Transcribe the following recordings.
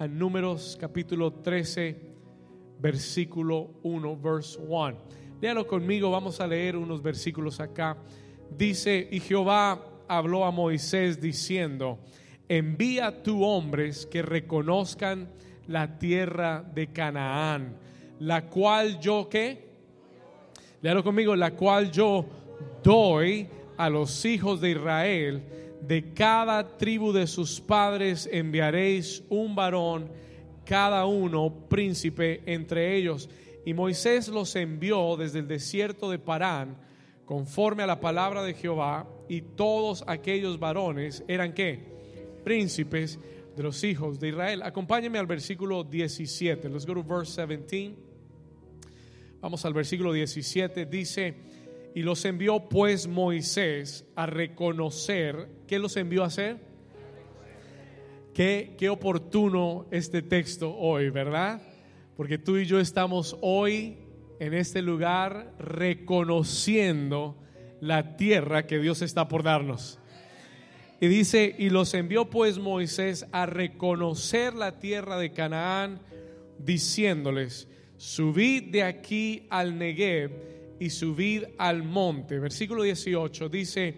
a Números capítulo 13, versículo 1, verse 1. Léalo conmigo, vamos a leer unos versículos acá. Dice, y Jehová habló a Moisés diciendo, envía tu hombres que reconozcan la tierra de Canaán, la cual yo qué? Léalo conmigo, la cual yo doy a los hijos de Israel, de cada tribu de sus padres enviaréis un varón, cada uno príncipe entre ellos. Y Moisés los envió desde el desierto de Parán, conforme a la palabra de Jehová, y todos aquellos varones eran qué? Príncipes de los hijos de Israel. Acompáñenme al versículo 17. Let's go to verse 17. Vamos al versículo 17. Dice, y los envió pues Moisés a reconocer. ¿Qué los envió a hacer? Qué, qué oportuno este texto hoy, ¿verdad? Porque tú y yo estamos hoy en este lugar reconociendo la tierra que Dios está por darnos. Y dice, y los envió pues Moisés a reconocer la tierra de Canaán, diciéndoles, subid de aquí al Negev y subid al monte. Versículo 18 dice,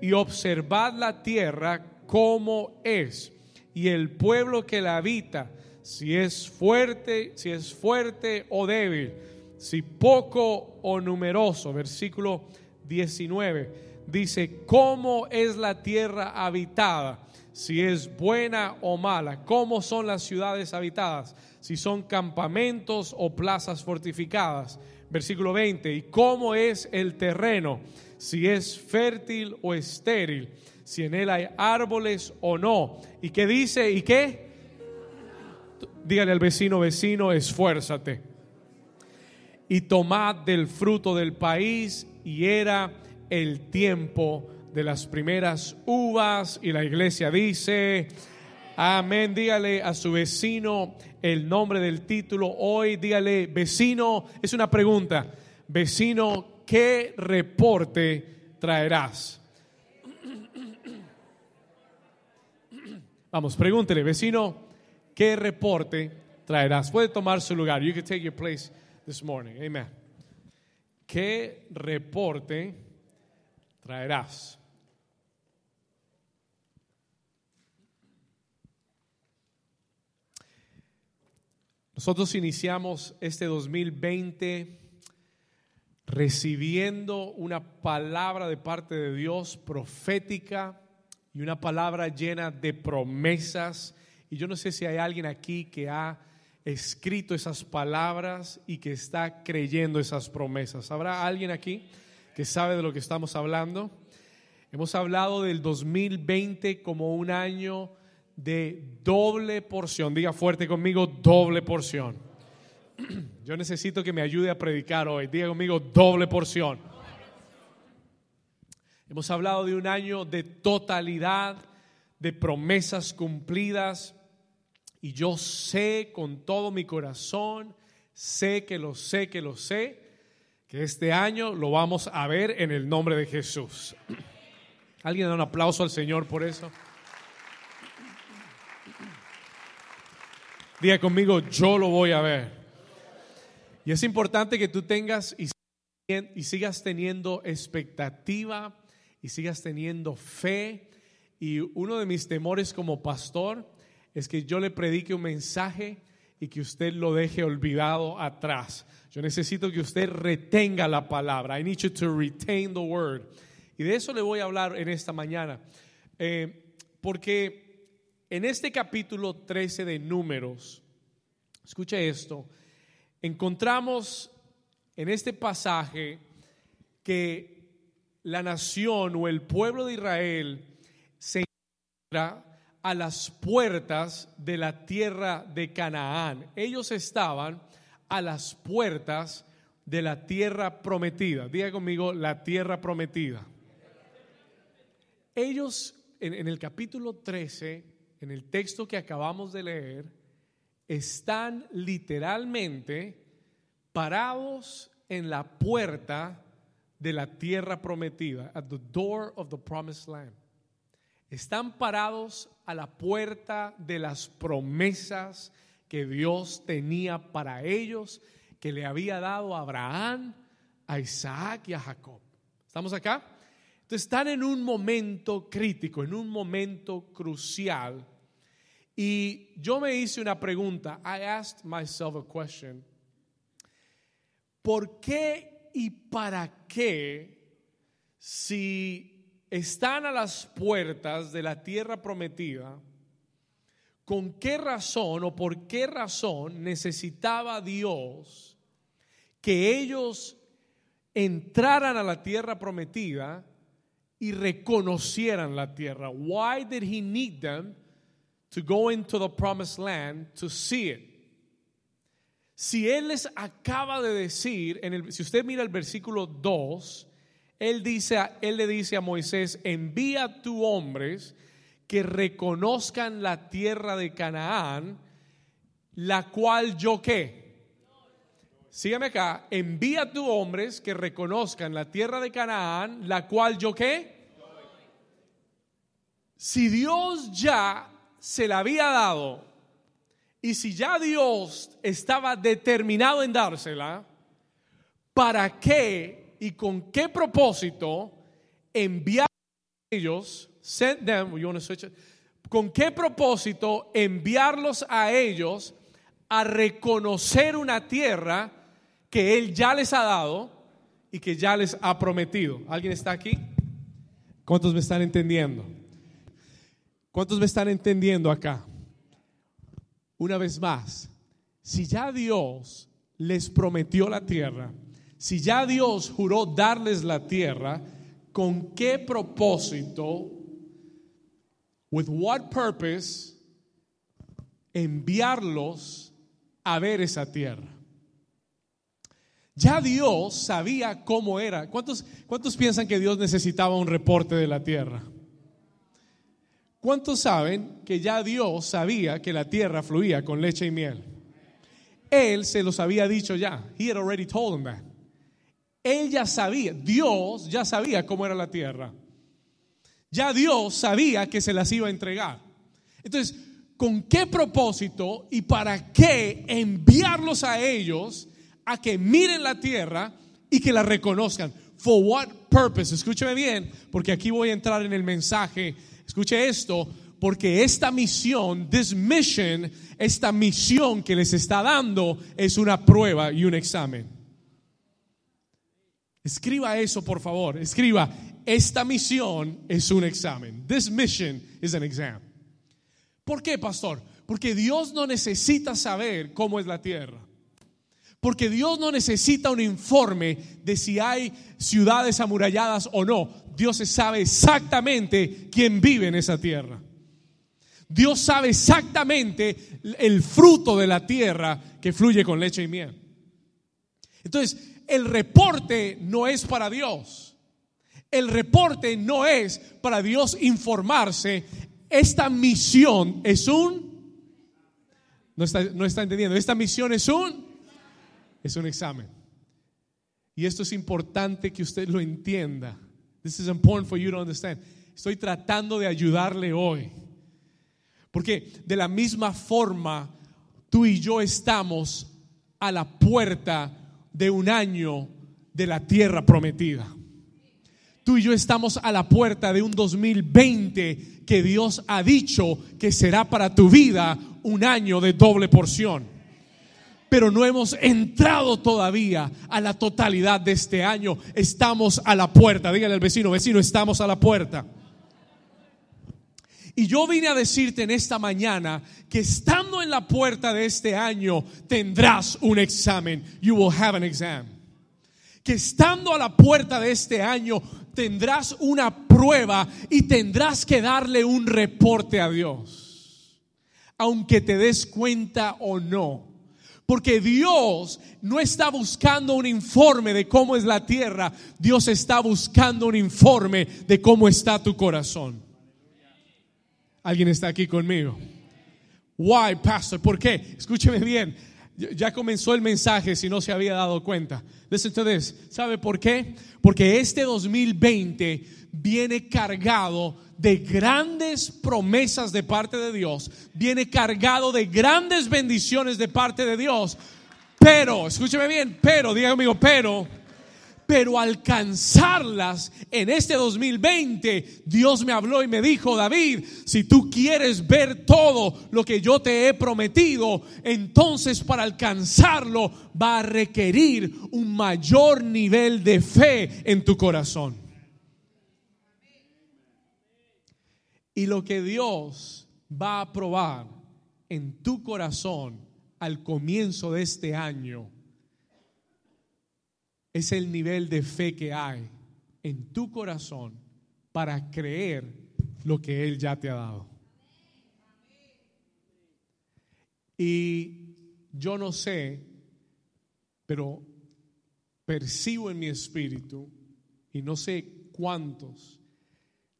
y observad la tierra como es, y el pueblo que la habita, si es fuerte, si es fuerte o débil, si poco o numeroso. Versículo 19 dice, ¿cómo es la tierra habitada? Si es buena o mala. ¿Cómo son las ciudades habitadas? Si son campamentos o plazas fortificadas. Versículo 20. ¿Y cómo es el terreno? Si es fértil o estéril. Si en él hay árboles o no. ¿Y qué dice? ¿Y qué? Dígale al vecino, vecino, esfuérzate. Y tomad del fruto del país y era el tiempo de las primeras uvas y la iglesia dice, amén, dígale a su vecino el nombre del título hoy, dígale, vecino, es una pregunta, vecino, ¿qué reporte traerás? Vamos, pregúntele, vecino, ¿qué reporte traerás? Puede tomar su lugar. You can take your place this morning. Amen. ¿Qué reporte traerás? Nosotros iniciamos este 2020 recibiendo una palabra de parte de Dios profética y una palabra llena de promesas. Y yo no sé si hay alguien aquí que ha escrito esas palabras y que está creyendo esas promesas. ¿Habrá alguien aquí que sabe de lo que estamos hablando? Hemos hablado del 2020 como un año de doble porción. Diga fuerte conmigo, doble porción. Yo necesito que me ayude a predicar hoy. Diga conmigo, doble porción. Hemos hablado de un año de totalidad, de promesas cumplidas. Y yo sé con todo mi corazón, sé que lo sé, que lo sé, que este año lo vamos a ver en el nombre de Jesús. ¿Alguien da un aplauso al Señor por eso? Diga conmigo, yo lo voy a ver. Y es importante que tú tengas y, sigas teniendo expectativa y sigas teniendo fe. Y uno de mis temores como pastor es que yo le predique un mensaje y que usted lo deje olvidado atrás. Yo necesito que usted retenga la palabra. I need you to retain the word. Y de eso le voy a hablar en esta mañana. Eh, porque en este capítulo 13 de Números, escuche esto, encontramos en este pasaje que la nación o el pueblo de Israel se encuentra a las puertas de la tierra de Canaán. Ellos estaban a las puertas de la tierra prometida. Diga conmigo, la tierra prometida. Ellos en, en el capítulo 13 en el texto que acabamos de leer, están literalmente parados en la puerta de la tierra prometida, at the door of the promised land. Están parados a la puerta de las promesas que Dios tenía para ellos, que le había dado a Abraham, a Isaac y a Jacob. ¿Estamos acá? Entonces están en un momento crítico, en un momento crucial. Y yo me hice una pregunta. I asked myself a question. ¿Por qué y para qué si están a las puertas de la tierra prometida, con qué razón o por qué razón necesitaba Dios que ellos entraran a la tierra prometida y reconocieran la tierra. Why did he need them to go into the promised land to see it? Si él les acaba de decir, en el, si usted mira el versículo 2, él, dice, él le dice a Moisés, envía a tu hombres que reconozcan la tierra de Canaán, la cual yo qué sígueme acá, envía a hombres que reconozcan la tierra de Canaán, la cual yo qué. Si Dios ya se la había dado y si ya Dios estaba determinado en dársela, ¿para qué y con qué propósito enviar a ellos, send them, con qué propósito enviarlos a ellos a reconocer una tierra que Él ya les ha dado y que ya les ha prometido. ¿Alguien está aquí? ¿Cuántos me están entendiendo? ¿Cuántos me están entendiendo acá? Una vez más, si ya Dios les prometió la tierra, si ya Dios juró darles la tierra, ¿con qué propósito? With what purpose enviarlos a ver esa tierra? Ya Dios sabía cómo era. ¿Cuántos, ¿Cuántos piensan que Dios necesitaba un reporte de la tierra? ¿Cuántos saben que ya Dios sabía que la tierra fluía con leche y miel? Él se los había dicho ya. He had already told them that. Él ya sabía, Dios ya sabía cómo era la tierra. Ya Dios sabía que se las iba a entregar. Entonces, ¿con qué propósito y para qué enviarlos a ellos a que miren la tierra y que la reconozcan. For what purpose? Escúcheme bien, porque aquí voy a entrar en el mensaje. Escuche esto, porque esta misión, this mission, esta misión que les está dando es una prueba y un examen. Escriba eso, por favor. Escriba, esta misión es un examen. This mission is an exam. ¿Por qué, pastor? Porque Dios no necesita saber cómo es la tierra. Porque Dios no necesita un informe de si hay ciudades amuralladas o no. Dios sabe exactamente quién vive en esa tierra. Dios sabe exactamente el fruto de la tierra que fluye con leche y miel. Entonces, el reporte no es para Dios. El reporte no es para Dios informarse. Esta misión es un... No está, no está entendiendo. Esta misión es un es un examen. Y esto es importante que usted lo entienda. This is important for you to understand. Estoy tratando de ayudarle hoy. Porque de la misma forma, tú y yo estamos a la puerta de un año de la tierra prometida. Tú y yo estamos a la puerta de un 2020 que Dios ha dicho que será para tu vida un año de doble porción pero no hemos entrado todavía a la totalidad de este año. Estamos a la puerta. Dígale al vecino, vecino, estamos a la puerta. Y yo vine a decirte en esta mañana que estando en la puerta de este año tendrás un examen. You will have an exam. Que estando a la puerta de este año tendrás una prueba y tendrás que darle un reporte a Dios. Aunque te des cuenta o no porque Dios no está buscando un informe de cómo es la tierra, Dios está buscando un informe de cómo está tu corazón. ¿Alguien está aquí conmigo? Why, pastor? ¿Por qué? Escúcheme bien. ya comenzó el mensaje si no se había dado cuenta. Listen to this. ¿Sabe por qué? Porque este 2020 viene cargado de grandes promesas de parte de Dios, viene cargado de grandes bendiciones de parte de Dios. Pero, escúcheme bien, pero, diga conmigo, pero pero alcanzarlas en este 2020, Dios me habló y me dijo, David, si tú quieres ver todo lo que yo te he prometido, entonces para alcanzarlo va a requerir un mayor nivel de fe en tu corazón. Y lo que Dios va a probar en tu corazón al comienzo de este año es el nivel de fe que hay en tu corazón para creer lo que Él ya te ha dado. Y yo no sé, pero percibo en mi espíritu, y no sé cuántos,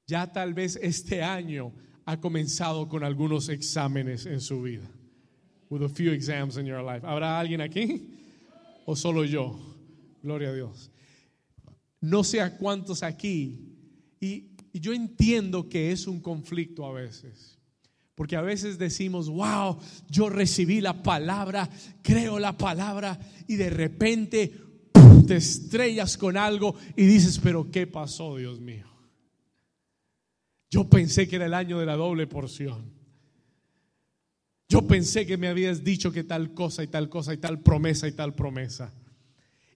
ya tal vez este año ha comenzado con algunos exámenes en su vida. With a few exams in your life. ¿Habrá alguien aquí? ¿O solo yo? Gloria a Dios. No sé a cuántos aquí. Y, yo entiendo que es un conflicto a veces. Porque a veces decimos, wow, yo recibí la palabra, creo la palabra y de repente te estrellas con algo y dices, pero ¿qué pasó, Dios mío? Yo pensé que era el año de la doble porción. Yo pensé que me habías dicho que tal cosa y tal cosa y tal promesa y tal promesa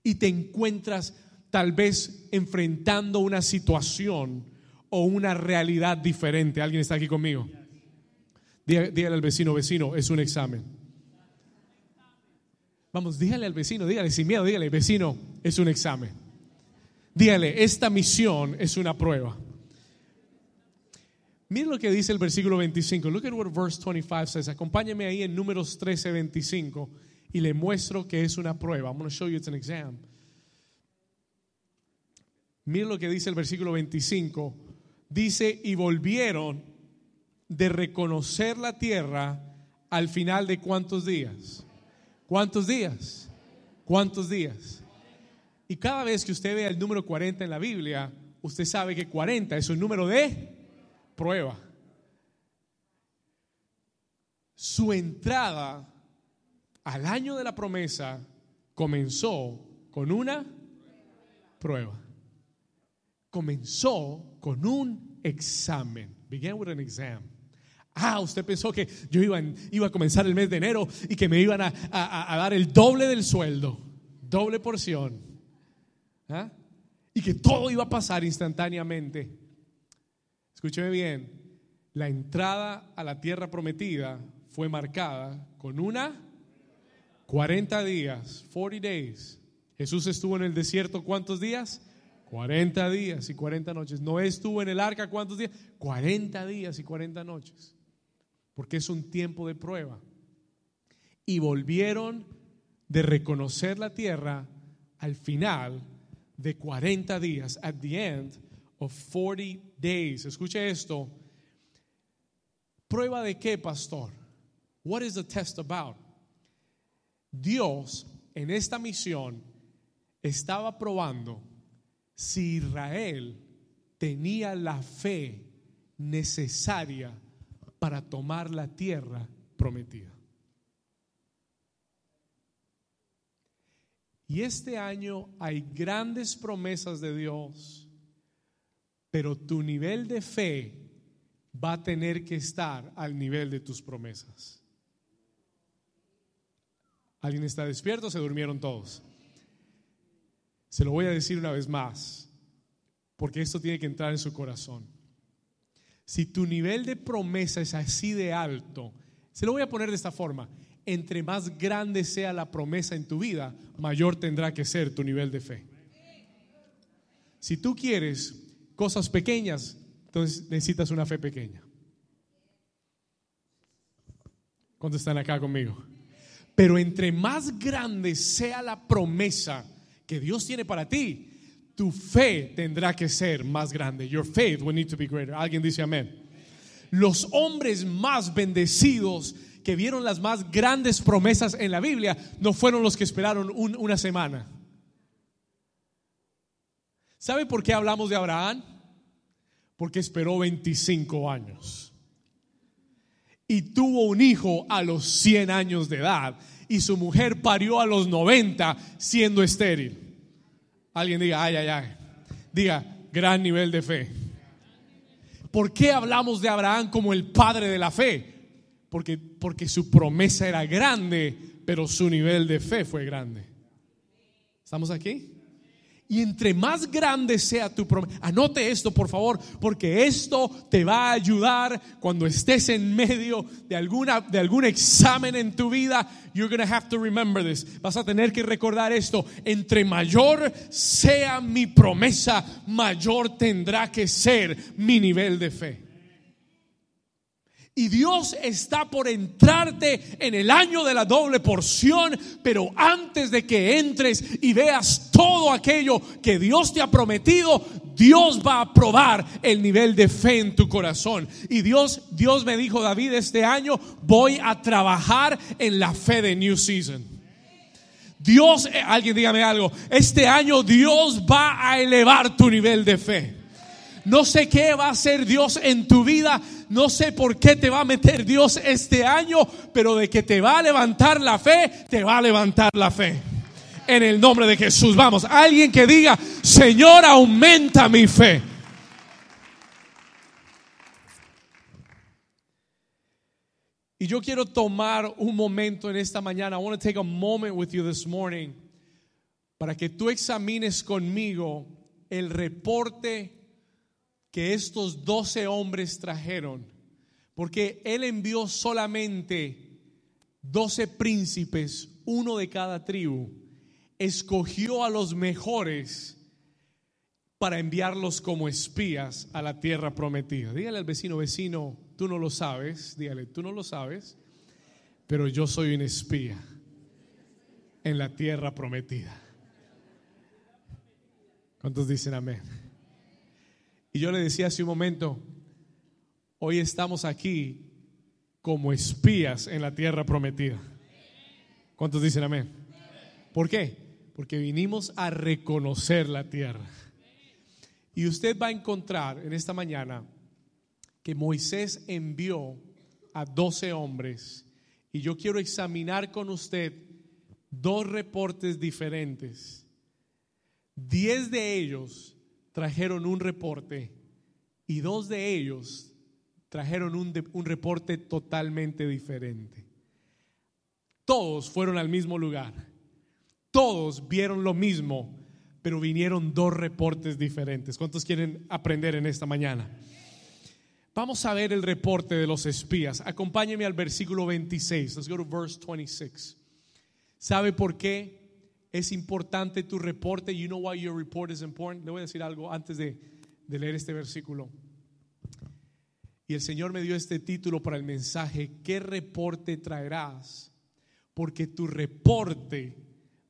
y te encuentras tal vez enfrentando una situación o una realidad diferente. ¿Alguien está aquí conmigo? Dígale, al vecino, vecino, es un examen. Vamos, dígale al vecino, dígale sin miedo, dígale, vecino, es un examen. Dígale, esta misión es una prueba. Mira lo que dice el versículo 25. Look at what verse 25 says. Acompáñame ahí en números 13, 25 y le muestro que es una prueba. I'm going to show you it's an exam. Mira lo que dice el versículo 25. Dice, y volvieron de reconocer la tierra al final de cuántos días. ¿Cuántos días? ¿Cuántos días? Y cada vez que usted vea el número 40 en la Biblia, usted sabe que 40 es un número de prueba. Su entrada al año de la promesa comenzó con una prueba. Comenzó con un examen. Began with an exam. Ah, usted pensó que yo iba, iba a comenzar el mes de enero y que me iban a, dar el doble del sueldo, doble porción. ¿Ah? Y que todo iba a pasar instantáneamente. Escúcheme bien, la entrada a la tierra prometida fue marcada con una 40 días, 40 days. Jesús estuvo en el desierto cuántos días? 40 días y 40 noches. No estuvo en el arca cuántos días? 40 días y 40 noches. Porque es un tiempo de prueba. Y volvieron de reconocer la tierra al final de 40 días, at the end of 40 days. Escuche esto. ¿Prueba de qué, pastor? What is the test about? Dios en esta misión estaba probando si Israel tenía la fe necesaria para tomar la tierra prometida. Y este año hay grandes promesas de Dios, pero tu nivel de fe va a tener que estar al nivel de tus promesas. ¿Alguien está despierto? Se durmieron todos. Se lo voy a decir una vez más, porque esto tiene que entrar en su corazón. Si tu nivel de promesa es así de alto, se lo voy a poner de esta forma. Entre más grande sea la promesa en tu vida, mayor tendrá que ser tu nivel de fe. Si tú quieres cosas pequeñas, entonces necesitas una fe pequeña. ¿Cuántos están acá conmigo? Pero entre más grande sea la promesa que Dios tiene para ti, tu fe tendrá que ser más grande. Your faith will need to be greater. Alguien dice amén. Los hombres más bendecidos que vieron las más grandes promesas en la Biblia no fueron los que esperaron una semana. ¿Sabe por qué hablamos de Abraham? Porque esperó 25 años. Y tuvo un hijo a los 100 años de edad. Y su mujer parió a los 90 siendo estéril. Alguien diga, ay, ay, ay. Diga, gran nivel de fe. ¿Por qué hablamos de Abraham como el padre de la fe? Porque, porque su promesa era grande, pero su nivel de fe fue grande. ¿Estamos aquí? Y entre más grande sea tu promesa, anote esto por favor, porque esto te va a ayudar cuando estés en medio de, alguna, de algún examen en tu vida. You're going to have to remember this. Vas a tener que recordar esto. Entre mayor sea mi promesa, mayor tendrá que ser mi nivel de fe. Y Dios está por entrarte en el año de la doble porción, pero antes de que entres y veas todo aquello que Dios te ha prometido, Dios va a probar el nivel de fe en tu corazón. Y Dios, Dios me dijo, David, este año voy a trabajar en la fe de New Season. Dios, eh, alguien dígame algo, este año Dios va a elevar tu nivel de fe. No sé qué va a hacer Dios en tu vida. No sé por qué te va a meter Dios este año, pero de que te va a levantar la fe, te va a levantar la fe. En el nombre de Jesús. Vamos, alguien que diga, Señor, aumenta mi fe. Y yo quiero tomar un momento en esta mañana. I want to take a moment with you this morning para que tú examines conmigo el reporte que estos doce hombres trajeron, porque él envió solamente doce príncipes, uno de cada tribu, escogió a los mejores para enviarlos como espías a la tierra prometida. Dígale al vecino, vecino, tú no lo sabes, dígale, tú no lo sabes, pero yo soy un espía en la tierra prometida. ¿Cuántos dicen amén? Y yo le decía hace un momento, hoy estamos aquí como espías en la tierra prometida. ¿Cuántos dicen amén? ¿Por qué? Porque vinimos a reconocer la tierra. Y usted va a encontrar en esta mañana que Moisés envió a doce hombres y yo quiero examinar con usted dos reportes diferentes. Diez de ellos trajeron un reporte y dos de ellos trajeron un, un, reporte totalmente diferente. Todos fueron al mismo lugar, todos vieron lo mismo, pero vinieron dos reportes diferentes. ¿Cuántos quieren aprender en esta mañana? Vamos a ver el reporte de los espías. Acompáñeme al versículo 26. Let's go to verse 26. ¿Sabe por qué? Es importante tu reporte. You know why your report is important. Le voy a decir algo antes de, leer este versículo. Y el Señor me dio este título para el mensaje, ¿qué reporte traerás? Porque tu reporte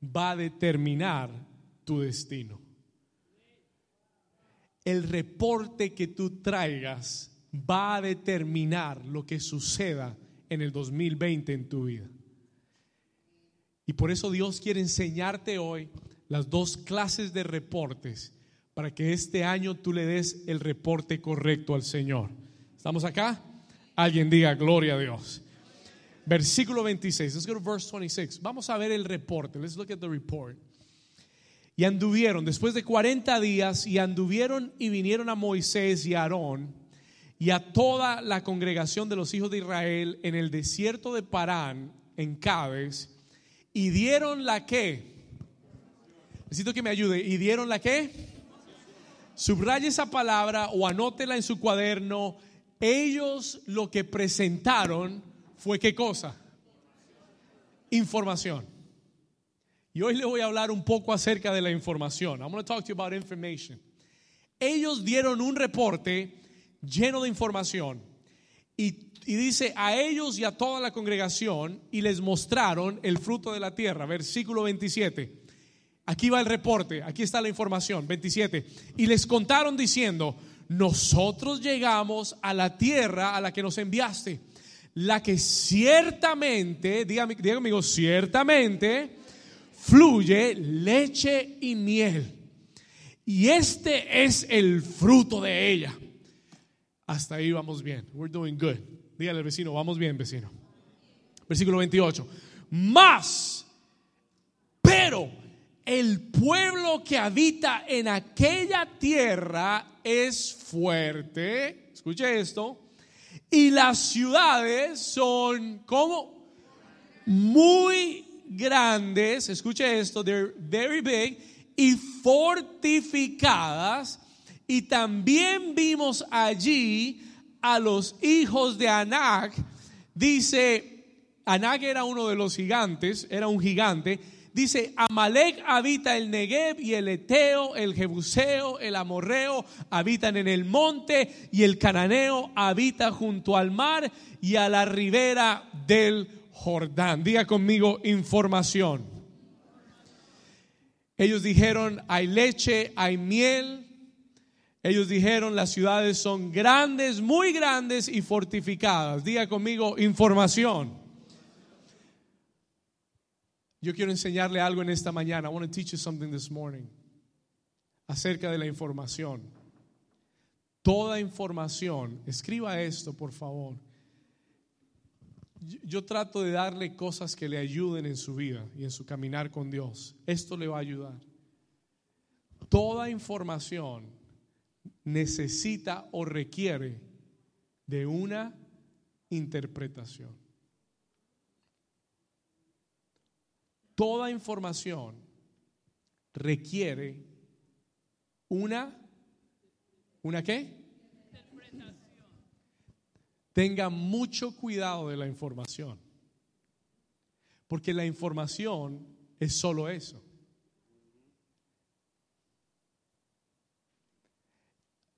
va a determinar tu destino. El reporte que tú traigas va a determinar lo que suceda en el 2020 en tu vida. Y por eso Dios quiere enseñarte hoy las dos clases de reportes para que este año tú le des el reporte correcto al Señor. ¿Estamos acá? Alguien diga gloria a Dios. Versículo 26. Let's go to verse 26. Vamos a ver el reporte. Let's look at the report. Y anduvieron después de 40 días y anduvieron y vinieron a Moisés y a Aarón y a toda la congregación de los hijos de Israel en el desierto de Parán en Cades y dieron la que. Necesito que me ayude. ¿Y dieron la que? Subraye esa palabra o anótela en su cuaderno. Ellos lo que presentaron fue qué cosa? Información. Y hoy le voy a hablar un poco acerca de la información. I'm going to talk to you about information. Ellos dieron un reporte lleno de información y y dice a ellos y a toda la congregación y les mostraron el fruto de la tierra. Versículo 27. Aquí va el reporte, aquí está la información. 27. Y les contaron diciendo, nosotros llegamos a la tierra a la que nos enviaste. la que ciertamente, dígame, dígame conmigo, ciertamente fluye leche y miel. Y este es el fruto de ella. Hasta ahí vamos bien. We're doing good. Dígale al vecino, vamos bien, vecino. Versículo 28. Más, pero el pueblo que habita en aquella tierra es fuerte. Escuche esto. Y las ciudades son como muy grandes. Escuche esto. They're very big y fortificadas. Y también vimos allí a los hijos de Anak. Dice, Anak era uno de los gigantes, era un gigante Dice, Amalek habita el Negev y el Eteo, el Jebuseo, el Amorreo habitan en el monte y el Cananeo habita junto al mar y a la ribera del Jordán. Diga conmigo información. Ellos dijeron, hay leche, hay miel. Ellos dijeron, las ciudades son grandes, muy grandes y fortificadas. Diga conmigo información. Yo quiero enseñarle algo en esta mañana. I want to teach you something this morning acerca de la información. Toda información, escriba esto por favor. Yo, trato de darle cosas que le ayuden en su vida y en su caminar con Dios. Esto le va a ayudar. Toda información necesita o requiere de una interpretación. toda información requiere una, ¿una qué? Tenga mucho cuidado de la información, porque la información es solo eso.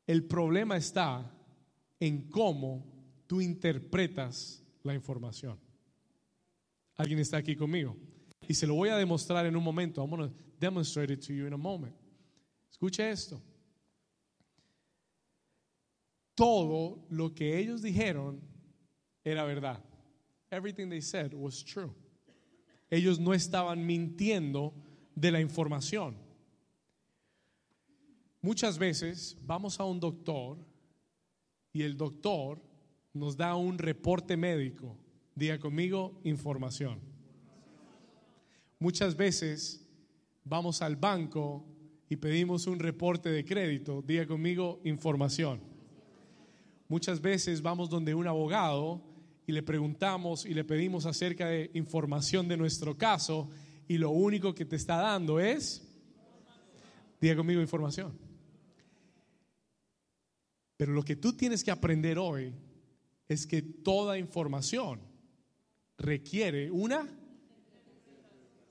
El problema está en cómo tú interpretas la información. ¿Alguien está aquí conmigo? Y se lo voy a demostrar en un momento. I'm going to demonstrate it to you in a moment. Escuche esto. Todo lo que ellos dijeron era verdad. Everything they said was true. Ellos no estaban mintiendo de la información. Muchas veces vamos a un doctor y el doctor nos da un reporte médico. Diga conmigo información. Muchas veces vamos al banco y pedimos un reporte de crédito, diga conmigo información. Muchas veces vamos donde un abogado y le preguntamos y le pedimos acerca de información de nuestro caso y lo único que te está dando es, diga conmigo información. Pero lo que tú tienes que aprender hoy es que toda información requiere una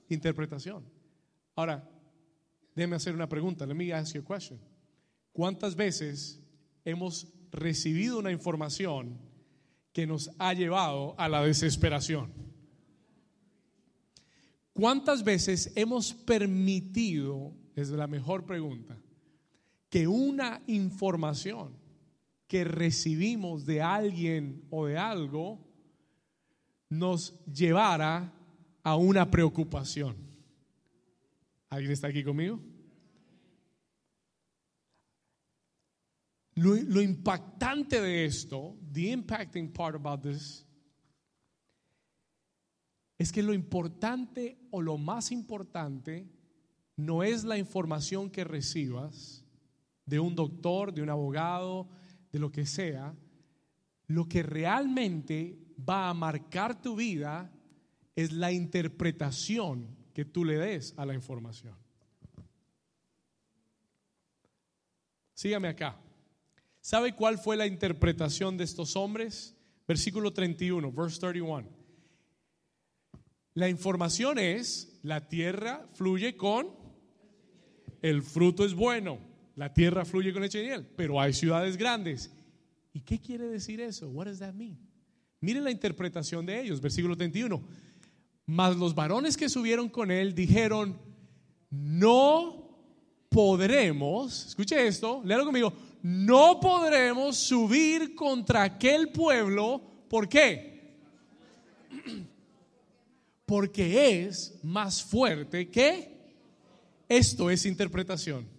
interpretación. Ahora, déjeme hacer una pregunta. Let me ask you a question. ¿Cuántas veces hemos recibido una información que nos ha llevado a la desesperación? ¿Cuántas veces hemos permitido, es la mejor pregunta, que una información que recibimos de alguien o de algo nos llevara a una preocupación. ¿Alguien está aquí conmigo? Lo, lo, impactante de esto, the impacting part about this, es que lo importante o lo más importante no es la información que recibas de un doctor, de un abogado, de lo que sea. Lo que realmente va a marcar tu vida es la interpretación que tú le des a la información. Sígame acá. ¿Sabe cuál fue la interpretación de estos hombres? Versículo 31, verse 31. La información es, la tierra fluye con, el fruto es bueno, la tierra fluye con leche y pero hay ciudades grandes. ¿Y qué quiere decir eso? What does that mean? Miren la interpretación de ellos, versículo 31 mas los varones que subieron con él dijeron, no podremos, escuche esto, léalo conmigo, no podremos subir contra aquel pueblo, ¿por qué? Porque es más fuerte que esto es interpretación.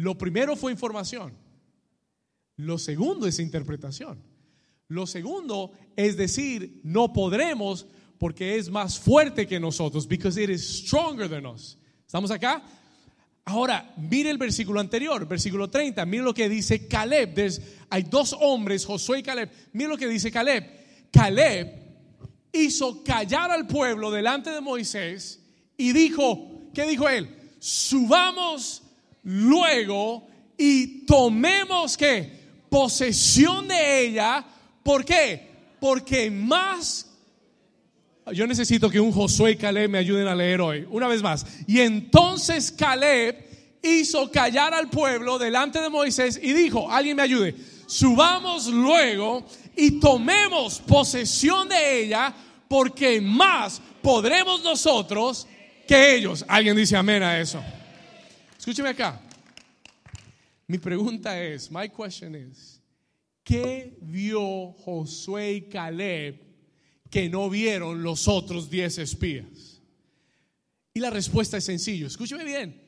Lo primero fue información. Lo segundo es interpretación. Lo segundo es decir, no podremos porque es más fuerte que nosotros, because it is stronger than us. ¿Estamos acá? Ahora, mire el versículo anterior, versículo 30. Mire lo que dice Caleb. hay dos hombres, Josué y Caleb. Mire lo que dice Caleb. Caleb hizo callar al pueblo delante de Moisés y dijo, ¿qué dijo él? Subamos luego y tomemos que posesión de ella. ¿Por qué? Porque más yo necesito que un Josué y Caleb me ayuden a leer hoy. Una vez más. Y entonces Caleb hizo callar al pueblo delante de Moisés y dijo, alguien me ayude, subamos luego y tomemos posesión de ella porque más podremos nosotros que ellos. Alguien dice amén a eso. Escúcheme acá. Mi pregunta es, my question is, ¿qué vio Josué y Caleb que no vieron los otros diez espías? Y la respuesta es sencillo. Escúcheme bien.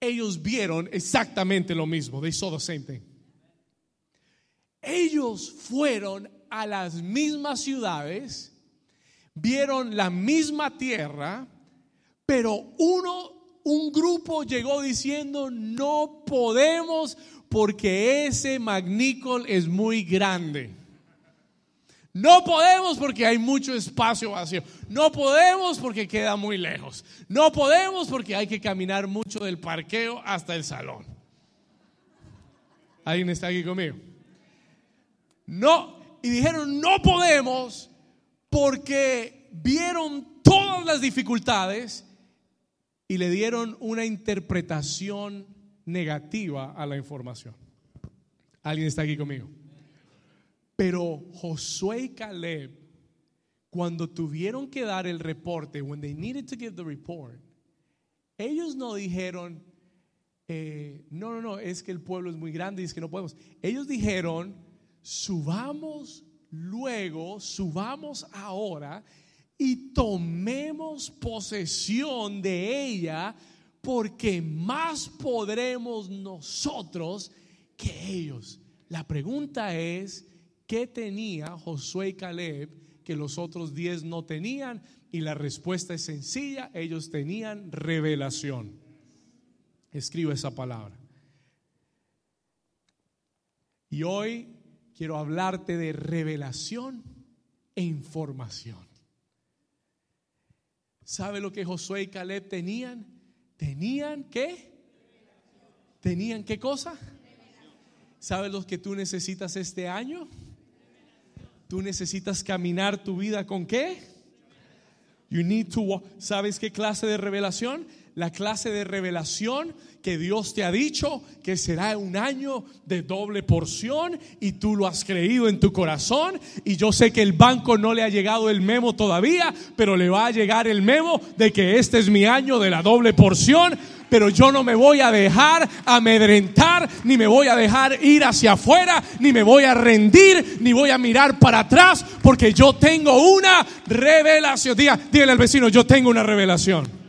Ellos vieron exactamente lo mismo. They saw the same thing. Ellos fueron a las mismas ciudades, vieron la misma tierra, pero uno, un grupo llegó diciendo, no podemos porque ese magnícol es muy grande. No podemos porque hay mucho espacio vacío. No podemos porque queda muy lejos. No podemos porque hay que caminar mucho del parqueo hasta el salón. ¿Alguien está aquí conmigo? No, y dijeron, no podemos porque vieron todas las dificultades y le dieron una interpretación negativa a la información. ¿Alguien está aquí conmigo? Pero Josué y Caleb, cuando tuvieron que dar el reporte, when they needed to give the report, ellos no dijeron, eh, no, no, no, es que el pueblo es muy grande y es que no podemos. Ellos dijeron, subamos luego, subamos ahora y tomemos posesión de ella porque más podremos nosotros que ellos. La pregunta es, ¿Qué tenía Josué y Caleb que los otros diez no tenían? Y la respuesta es sencilla, ellos tenían revelación. Escribo esa palabra. Y hoy quiero hablarte de revelación e información. ¿Sabe lo que Josué y Caleb tenían? Tenían qué? ¿Tenían qué cosa? ¿Sabe lo que tú necesitas este año? Tú necesitas caminar tu vida con qué? You need to ¿Sabes qué clase de revelación? La clase de revelación que Dios te ha dicho que será un año de doble porción y tú lo has creído en tu corazón y yo sé que el banco no le ha llegado el memo todavía, pero le va a llegar el memo de que este es mi año de la doble porción pero yo no me voy a dejar amedrentar, ni me voy a dejar ir hacia afuera, ni me voy a rendir, ni voy a mirar para atrás, porque yo tengo una revelación. Dígale al vecino, yo tengo una revelación.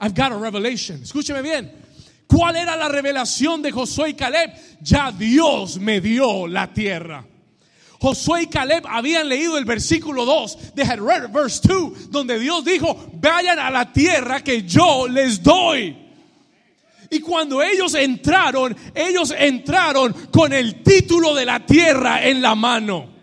I've got a revelation. Escúcheme bien. ¿Cuál era la revelación de Josué y Caleb? Ya Dios me dio la tierra. Josué y Caleb habían leído el versículo 2, they had read verse 2, donde Dios dijo, vayan a la tierra que yo les doy. Y cuando ellos entraron, ellos entraron con el título de la tierra en la mano.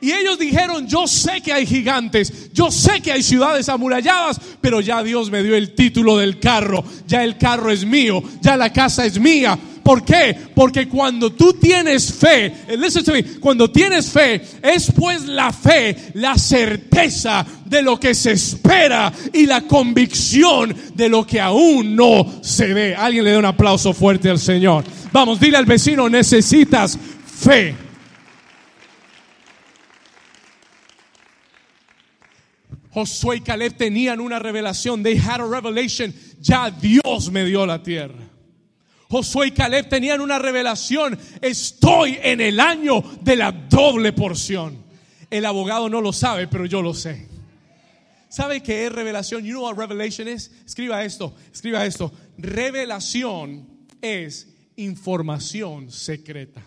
Y ellos dijeron, yo sé que hay gigantes, yo sé que hay ciudades amuralladas, pero ya Dios me dio el título del carro, ya el carro es mío, ya la casa es mía, ¿Por qué? Porque cuando tú tienes fe, listen to me, cuando tienes fe, es pues la fe, la certeza de lo que se espera y la convicción de lo que aún no se ve. Alguien le da un aplauso fuerte al Señor. Vamos, dile al vecino, necesitas fe. Josué y Caleb tenían una revelación. They had a revelation. Ya Dios me dio la tierra. Josué y Caleb tenían una revelación. Estoy en el año de la doble porción. El abogado no lo sabe, pero yo lo sé. ¿Sabe qué es revelación? You know what revelation is? Escriba esto, escriba esto. Revelación es información secreta.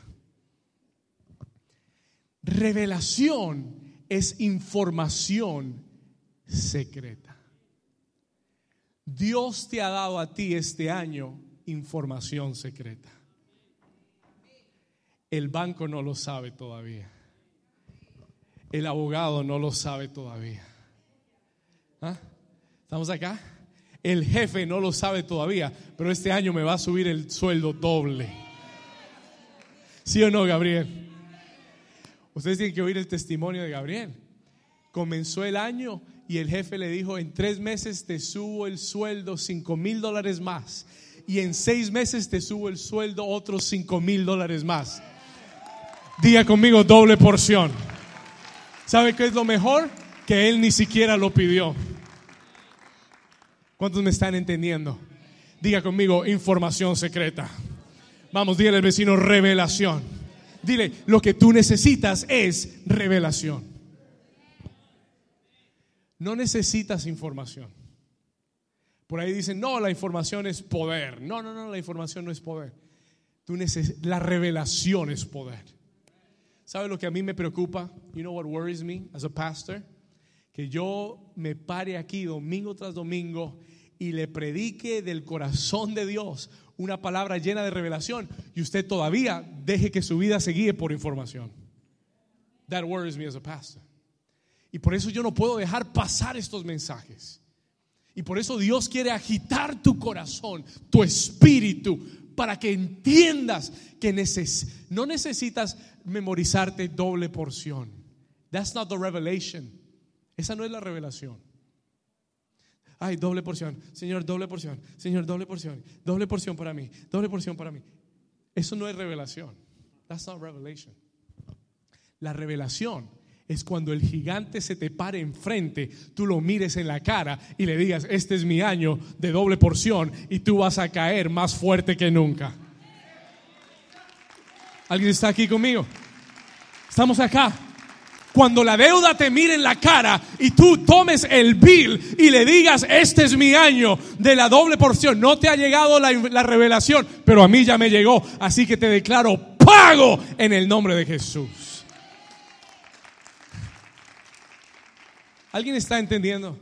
Revelación es información secreta. Dios te ha dado a ti este año información secreta. El banco no lo sabe todavía. El abogado no lo sabe todavía. ¿Ah? ¿Estamos acá? El jefe no lo sabe todavía, pero este año me va a subir el sueldo doble. ¿Sí o no, Gabriel? Ustedes tienen que oír el testimonio de Gabriel. Comenzó el año y el jefe le dijo, en tres meses te subo el sueldo cinco mil dólares más. Y en seis meses te subo el sueldo otros cinco mil dólares más. Diga conmigo doble porción. ¿Sabe qué es lo mejor? Que él ni siquiera lo pidió. ¿Cuántos me están entendiendo? Diga conmigo información secreta. Vamos, dígale al vecino revelación. Dile, lo que tú necesitas es revelación. No necesitas información. Por ahí dicen, no, la información es poder. No, no, no, la información no es poder. Tú la revelación es poder. ¿Sabe lo que a mí me preocupa? You know what worries me as a pastor? Que yo me pare aquí domingo tras domingo y le predique del corazón de Dios una palabra llena de revelación y usted todavía deje que su vida se guíe por información. That worries me as a pastor. Y por eso yo no puedo dejar pasar estos mensajes. Y por eso Dios quiere agitar tu corazón, tu espíritu, para que entiendas que no necesitas memorizarte doble porción. That's not the revelation. Esa no es la revelación. Ay, doble porción. Señor, doble porción. Señor, doble porción. Doble porción para mí. Doble porción para mí. Eso no es revelación. That's not revelation. La revelación es cuando el gigante se te pare enfrente, tú lo mires en la cara y le digas, este es mi año de doble porción y tú vas a caer más fuerte que nunca. ¿Alguien está aquí conmigo? Estamos acá cuando la deuda te mire en la cara y tú tomes el bill y le digas, este es mi año de la doble porción, no te ha llegado la, la, revelación, pero a mí ya me llegó, así que te declaro pago en el nombre de Jesús. ¿Alguien está entendiendo?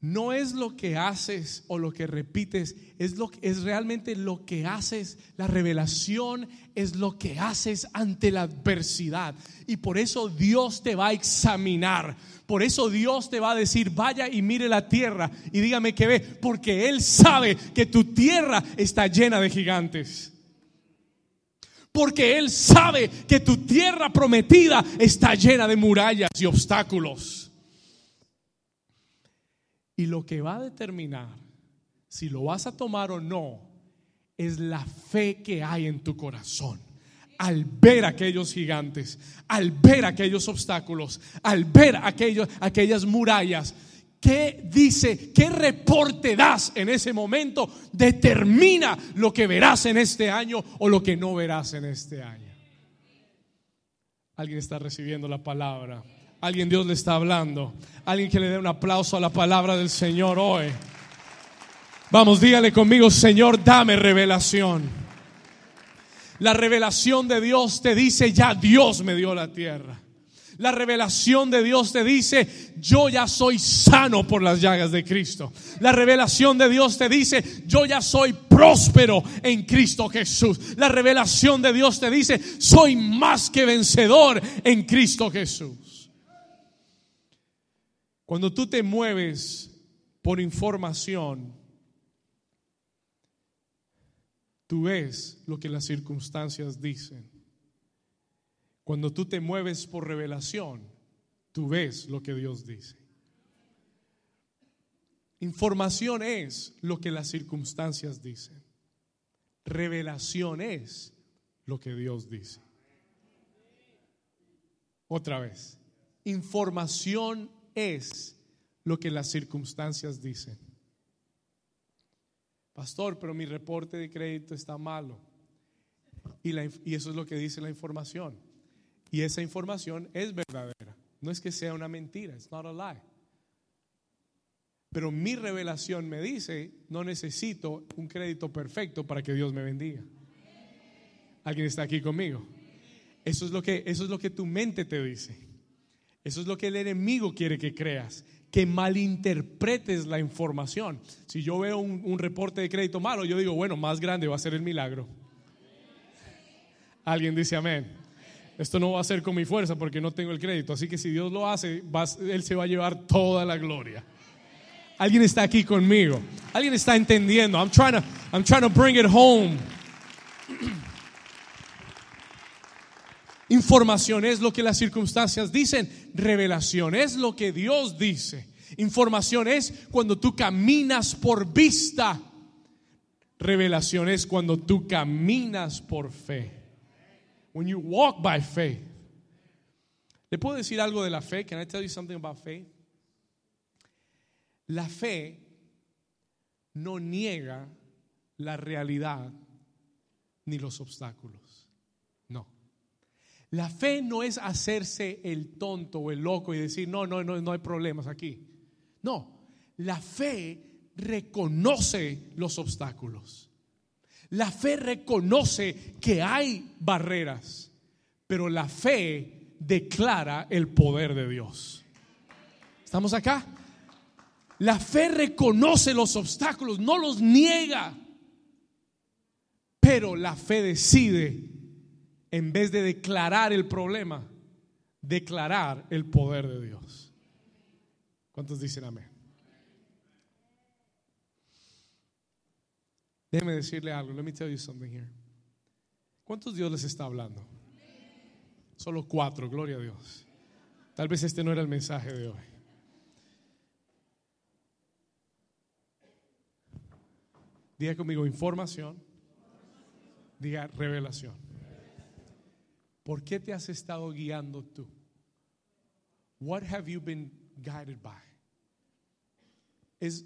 No es lo que haces o lo que repites, es, lo, es realmente lo que haces. La revelación es lo que haces ante la adversidad. Y por eso Dios te va a examinar. Por eso Dios te va a decir, vaya y mire la tierra y dígame qué ve. Porque Él sabe que tu tierra está llena de gigantes. Porque Él sabe que tu tierra prometida está llena de murallas y obstáculos. Y lo que va a determinar si lo vas a tomar o no es la fe que hay en tu corazón. Al ver aquellos gigantes, al ver aquellos obstáculos, al ver aquellos, aquellas murallas, ¿qué dice? ¿Qué reporte das en ese momento? Determina lo que verás en este año o lo que no verás en este año. ¿Alguien está recibiendo la palabra? Alguien Dios le está hablando. Alguien que le dé un aplauso a la palabra del Señor hoy. Vamos, dígale conmigo, Señor, dame revelación. La revelación de Dios te dice, ya Dios me dio la tierra. La revelación de Dios te dice, yo ya soy sano por las llagas de Cristo. La revelación de Dios te dice, yo ya soy próspero en Cristo Jesús. La revelación de Dios te dice, soy más que vencedor en Cristo Jesús. Cuando tú te mueves por información, tú ves lo que las circunstancias dicen. Cuando tú te mueves por revelación, tú ves lo que Dios dice. Información es lo que las circunstancias dicen. Revelación es lo que Dios dice. Otra vez. Información es lo que las circunstancias dicen. Pastor, pero mi reporte de crédito está malo. Y, eso es lo que dice la información. Y esa información es verdadera. No es que sea una mentira, it's not a lie. Pero mi revelación me dice, no necesito un crédito perfecto para que Dios me bendiga. ¿Alguien está aquí conmigo? Eso es lo que, eso es lo que tu mente te dice. Eso es lo que el enemigo quiere que creas, que malinterpretes la información. Si yo veo un, un reporte de crédito malo, yo digo, bueno, más grande va a ser el milagro. Alguien dice amén. Esto no va a ser con mi fuerza porque no tengo el crédito. Así que si Dios lo hace, Él se va a llevar toda la gloria. Alguien está aquí conmigo. Alguien está entendiendo. I'm trying to, I'm trying to bring it home. Información es lo que las circunstancias dicen. Revelación es lo que Dios dice. Información es cuando tú caminas por vista. Revelación es cuando tú caminas por fe. When you walk by faith. ¿Le puedo decir algo de la fe? Can I tell you something about faith? La fe no niega la realidad ni los obstáculos. No. La fe no es hacerse el tonto o el loco y decir, no, no, no, no hay problemas aquí. No, la fe reconoce los obstáculos. La fe reconoce que hay barreras, pero la fe declara el poder de Dios. ¿Estamos acá? La fe reconoce los obstáculos, no los niega. Pero la fe decide, en vez de declarar el problema, declarar el poder de Dios. ¿Cuántos dicen amén? Déjeme decirle algo. Let me tell you something here. ¿Cuántos Dios les está hablando? Solo cuatro, gloria a Dios. Tal vez este no era el mensaje de hoy. Diga conmigo información. Diga revelación. ¿Por qué te has estado guiando tú? What have you been guided by? Es,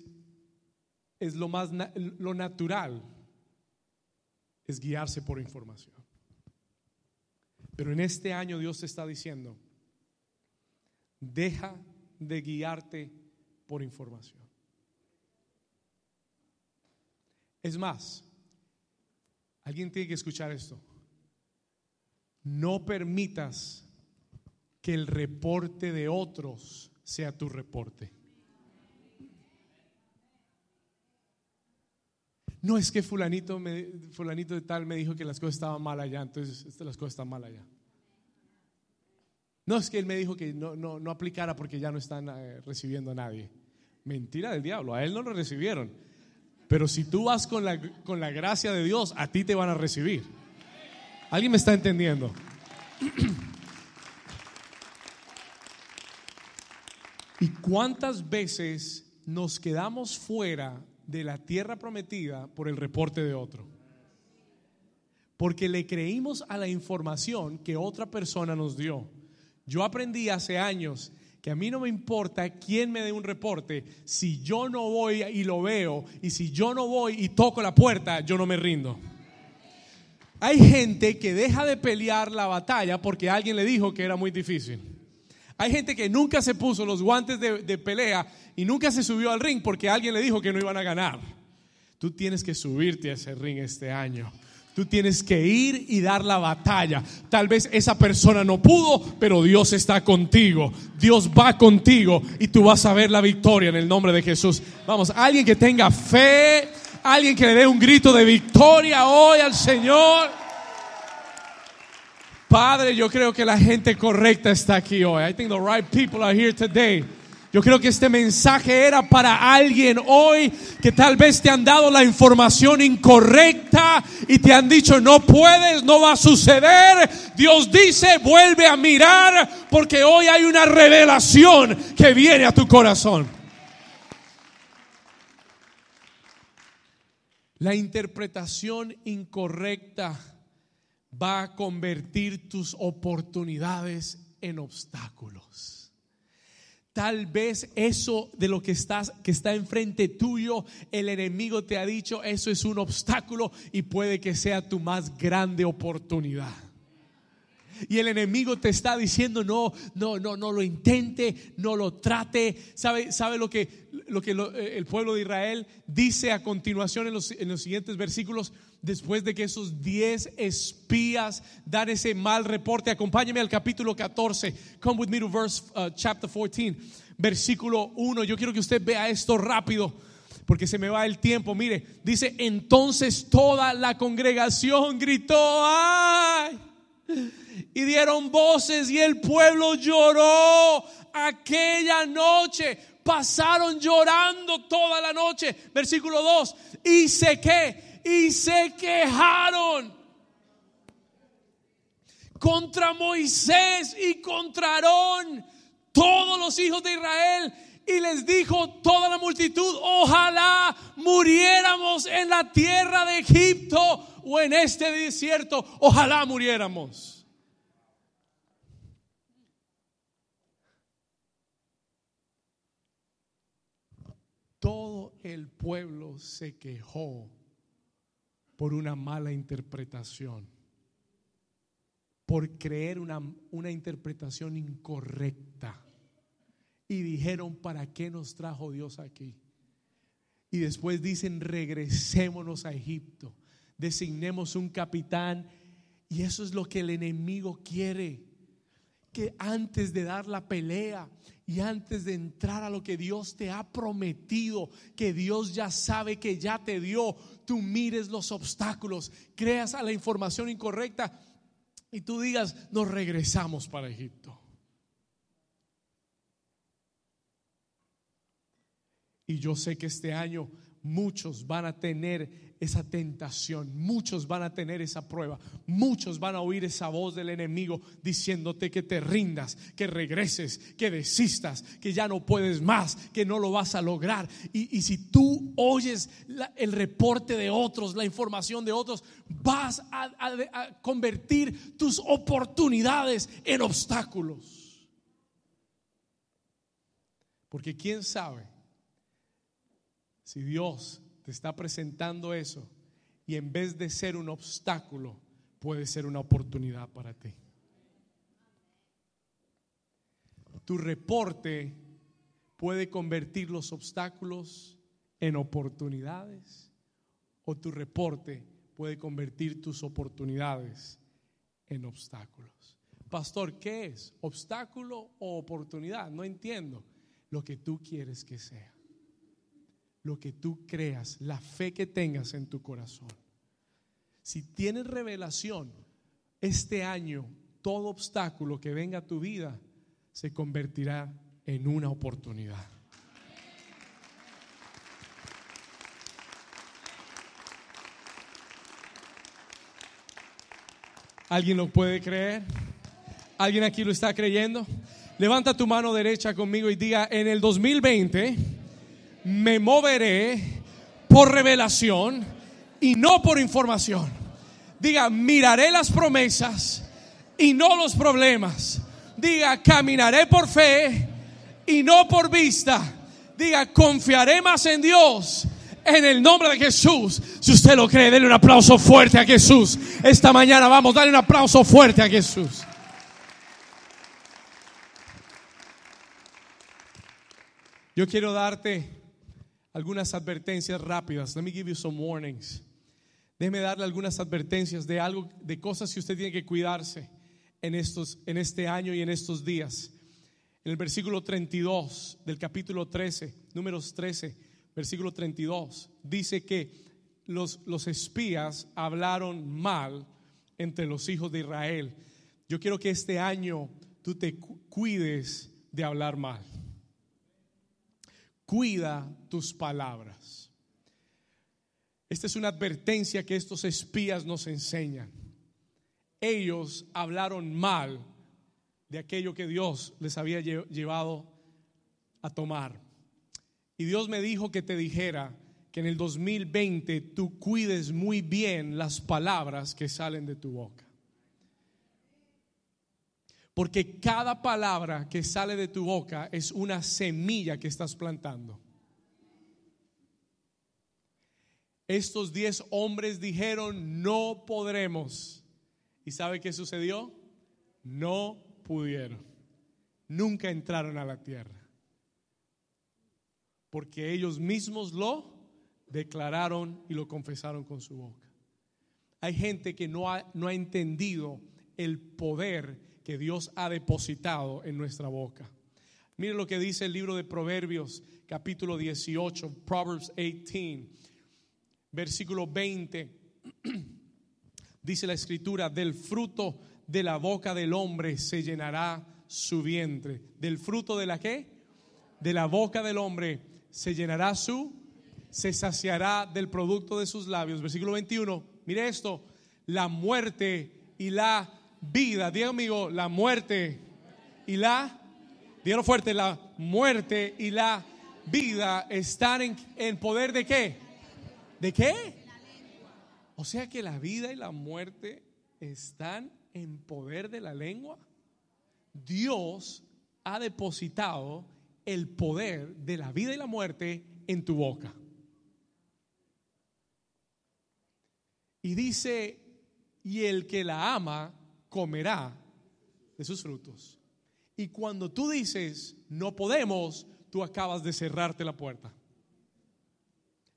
es lo más lo natural es guiarse por información. Pero en este año Dios te está diciendo, deja de guiarte por información. Es más, alguien tiene que escuchar esto. No permitas que el reporte de otros sea tu reporte. No es que fulanito, fulanito de tal me dijo que las cosas estaban mal allá, entonces las cosas están mal allá. No es que él me dijo que no, no, no aplicara porque ya no están eh, recibiendo a nadie. Mentira del diablo, a él no lo recibieron. Pero si tú vas con la, con la gracia de Dios, a ti te van a recibir. ¿Alguien me está entendiendo? ¿Y cuántas veces nos quedamos fuera de la tierra prometida por el reporte de otro? Porque le creímos a la información que otra persona nos dio. Yo aprendí hace años que a mí no me importa quién me dé un reporte, si yo no voy y lo veo, y si yo no voy y toco la puerta, yo no me rindo. Hay gente que deja de pelear la batalla porque alguien le dijo que era muy difícil. Hay gente que nunca se puso los guantes de, pelea y nunca se subió al ring porque alguien le dijo que no iban a ganar. Tú tienes que subirte a ese ring este año. Tú tienes que ir y dar la batalla. Tal vez esa persona no pudo, pero Dios está contigo. Dios va contigo y tú vas a ver la victoria en el nombre de Jesús. Vamos, alguien que tenga fe, alguien que le dé un grito de victoria hoy al Señor. Padre, yo creo que la gente correcta está aquí hoy. I think the right people are here today. Yo creo que este mensaje era para alguien hoy que tal vez te han dado la información incorrecta y te han dicho no puedes, no va a suceder. Dios dice vuelve a mirar porque hoy hay una revelación que viene a tu corazón. La interpretación incorrecta va a convertir tus oportunidades en obstáculos. Tal vez eso de lo que estás que está enfrente tuyo, el enemigo te ha dicho, eso es un obstáculo y puede que sea tu más grande oportunidad. Y el enemigo te está diciendo, no, no, no, no lo intente, no lo trate. ¿Sabe, sabe lo que, lo que eh, el pueblo de Israel dice a continuación en los, en los siguientes versículos? Después de que esos 10 espías dan ese mal reporte. Acompáñeme al capítulo 14. Come with me to verse uh, chapter 14, versículo 1. Yo quiero que usted vea esto rápido porque se me va el tiempo. Mire, dice, entonces toda la congregación gritó, ¡ay! Y dieron voces y el pueblo lloró aquella noche. Pasaron llorando toda la noche. Versículo 2. Y se que, y se quejaron contra Moisés y contra Aarón, todos los hijos de Israel. Y les dijo toda la multitud, ojalá muriéramos en la tierra de Egipto o en este desierto, ojalá muriéramos. Todo el pueblo se quejó por una mala interpretación, por creer una, una interpretación incorrecta y dijeron, ¿para qué nos trajo Dios aquí? Y después dicen, regresémonos a Egipto, designemos un capitán. Y eso es lo que el enemigo quiere. Que antes de dar la pelea y antes de entrar a lo que Dios te ha prometido, que Dios ya sabe que ya te dio, tú mires los obstáculos, creas a la información incorrecta y tú digas, nos regresamos para Egipto. Y yo sé que este año muchos van a tener esa tentación, muchos van a tener esa prueba, muchos van a oír esa voz del enemigo diciéndote que te rindas, que regreses, que desistas, que ya no puedes más, que no lo vas a lograr. Y, si tú oyes el reporte de otros, la información de otros, vas a convertir tus oportunidades en obstáculos. Porque quién sabe si Dios te está presentando eso y en vez de ser un obstáculo, puede ser una oportunidad para ti. Tu reporte puede convertir los obstáculos en oportunidades o tu reporte puede convertir tus oportunidades en obstáculos. Pastor, ¿qué es? ¿Obstáculo o oportunidad? No entiendo lo que tú quieres que sea lo que tú creas, la fe que tengas en tu corazón. Si tienes revelación, este año todo obstáculo que venga a tu vida se convertirá en una oportunidad. ¿Alguien lo puede creer? ¿Alguien aquí lo está creyendo? Levanta tu mano derecha conmigo y diga, en el 2020 me moveré por revelación y no por información. Diga, miraré las promesas y no los problemas. Diga, caminaré por fe y no por vista. Diga, confiaré más en Dios. En el nombre de Jesús. Si usted lo cree, denle un aplauso fuerte a Jesús. Esta mañana vamos, darle un aplauso fuerte a Jesús. Yo quiero darte algunas advertencias rápidas. Let me give you some warnings. Déjeme darle algunas advertencias de algo, de cosas que usted tiene que cuidarse en, estos, en este año y en estos días. En el versículo 32 del capítulo 13, números 13, versículo 32, dice que los, los espías hablaron mal entre los hijos de Israel. Yo quiero que este año tú te cuides de hablar mal cuida tus palabras. Esta es una advertencia que estos espías nos enseñan. Ellos hablaron mal de aquello que Dios les había llevado a tomar. Y Dios me dijo que te dijera que en el 2020 tú cuides muy bien las palabras que salen de tu boca. Porque cada palabra que sale de tu boca es una semilla que estás plantando. Estos diez hombres dijeron, no podremos. ¿Y sabe qué sucedió? no pudieron. Nunca entraron a la tierra. Porque ellos mismos lo declararon y lo confesaron con su boca. Hay gente que no ha, no ha entendido el poder que Dios ha depositado en nuestra boca. Miren lo que dice el libro de Proverbios, capítulo 18, Proverbs 18, versículo 20. Dice la escritura, del fruto de la boca del hombre se llenará su vientre. ¿Del fruto de la qué? De la boca del hombre se llenará su, se saciará del producto de sus labios. Versículo 21, mire esto, la muerte y la vida. Diga amigo, la muerte y la, dígalo fuerte, la muerte y la vida están en, en poder de qué? ¿De qué? O sea que la vida y la muerte están en poder de la lengua. Dios ha depositado el poder de la vida y la muerte en tu boca. Y dice, y el que la ama comerá de sus frutos. Y cuando tú dices, no podemos, tú acabas de cerrarte la puerta.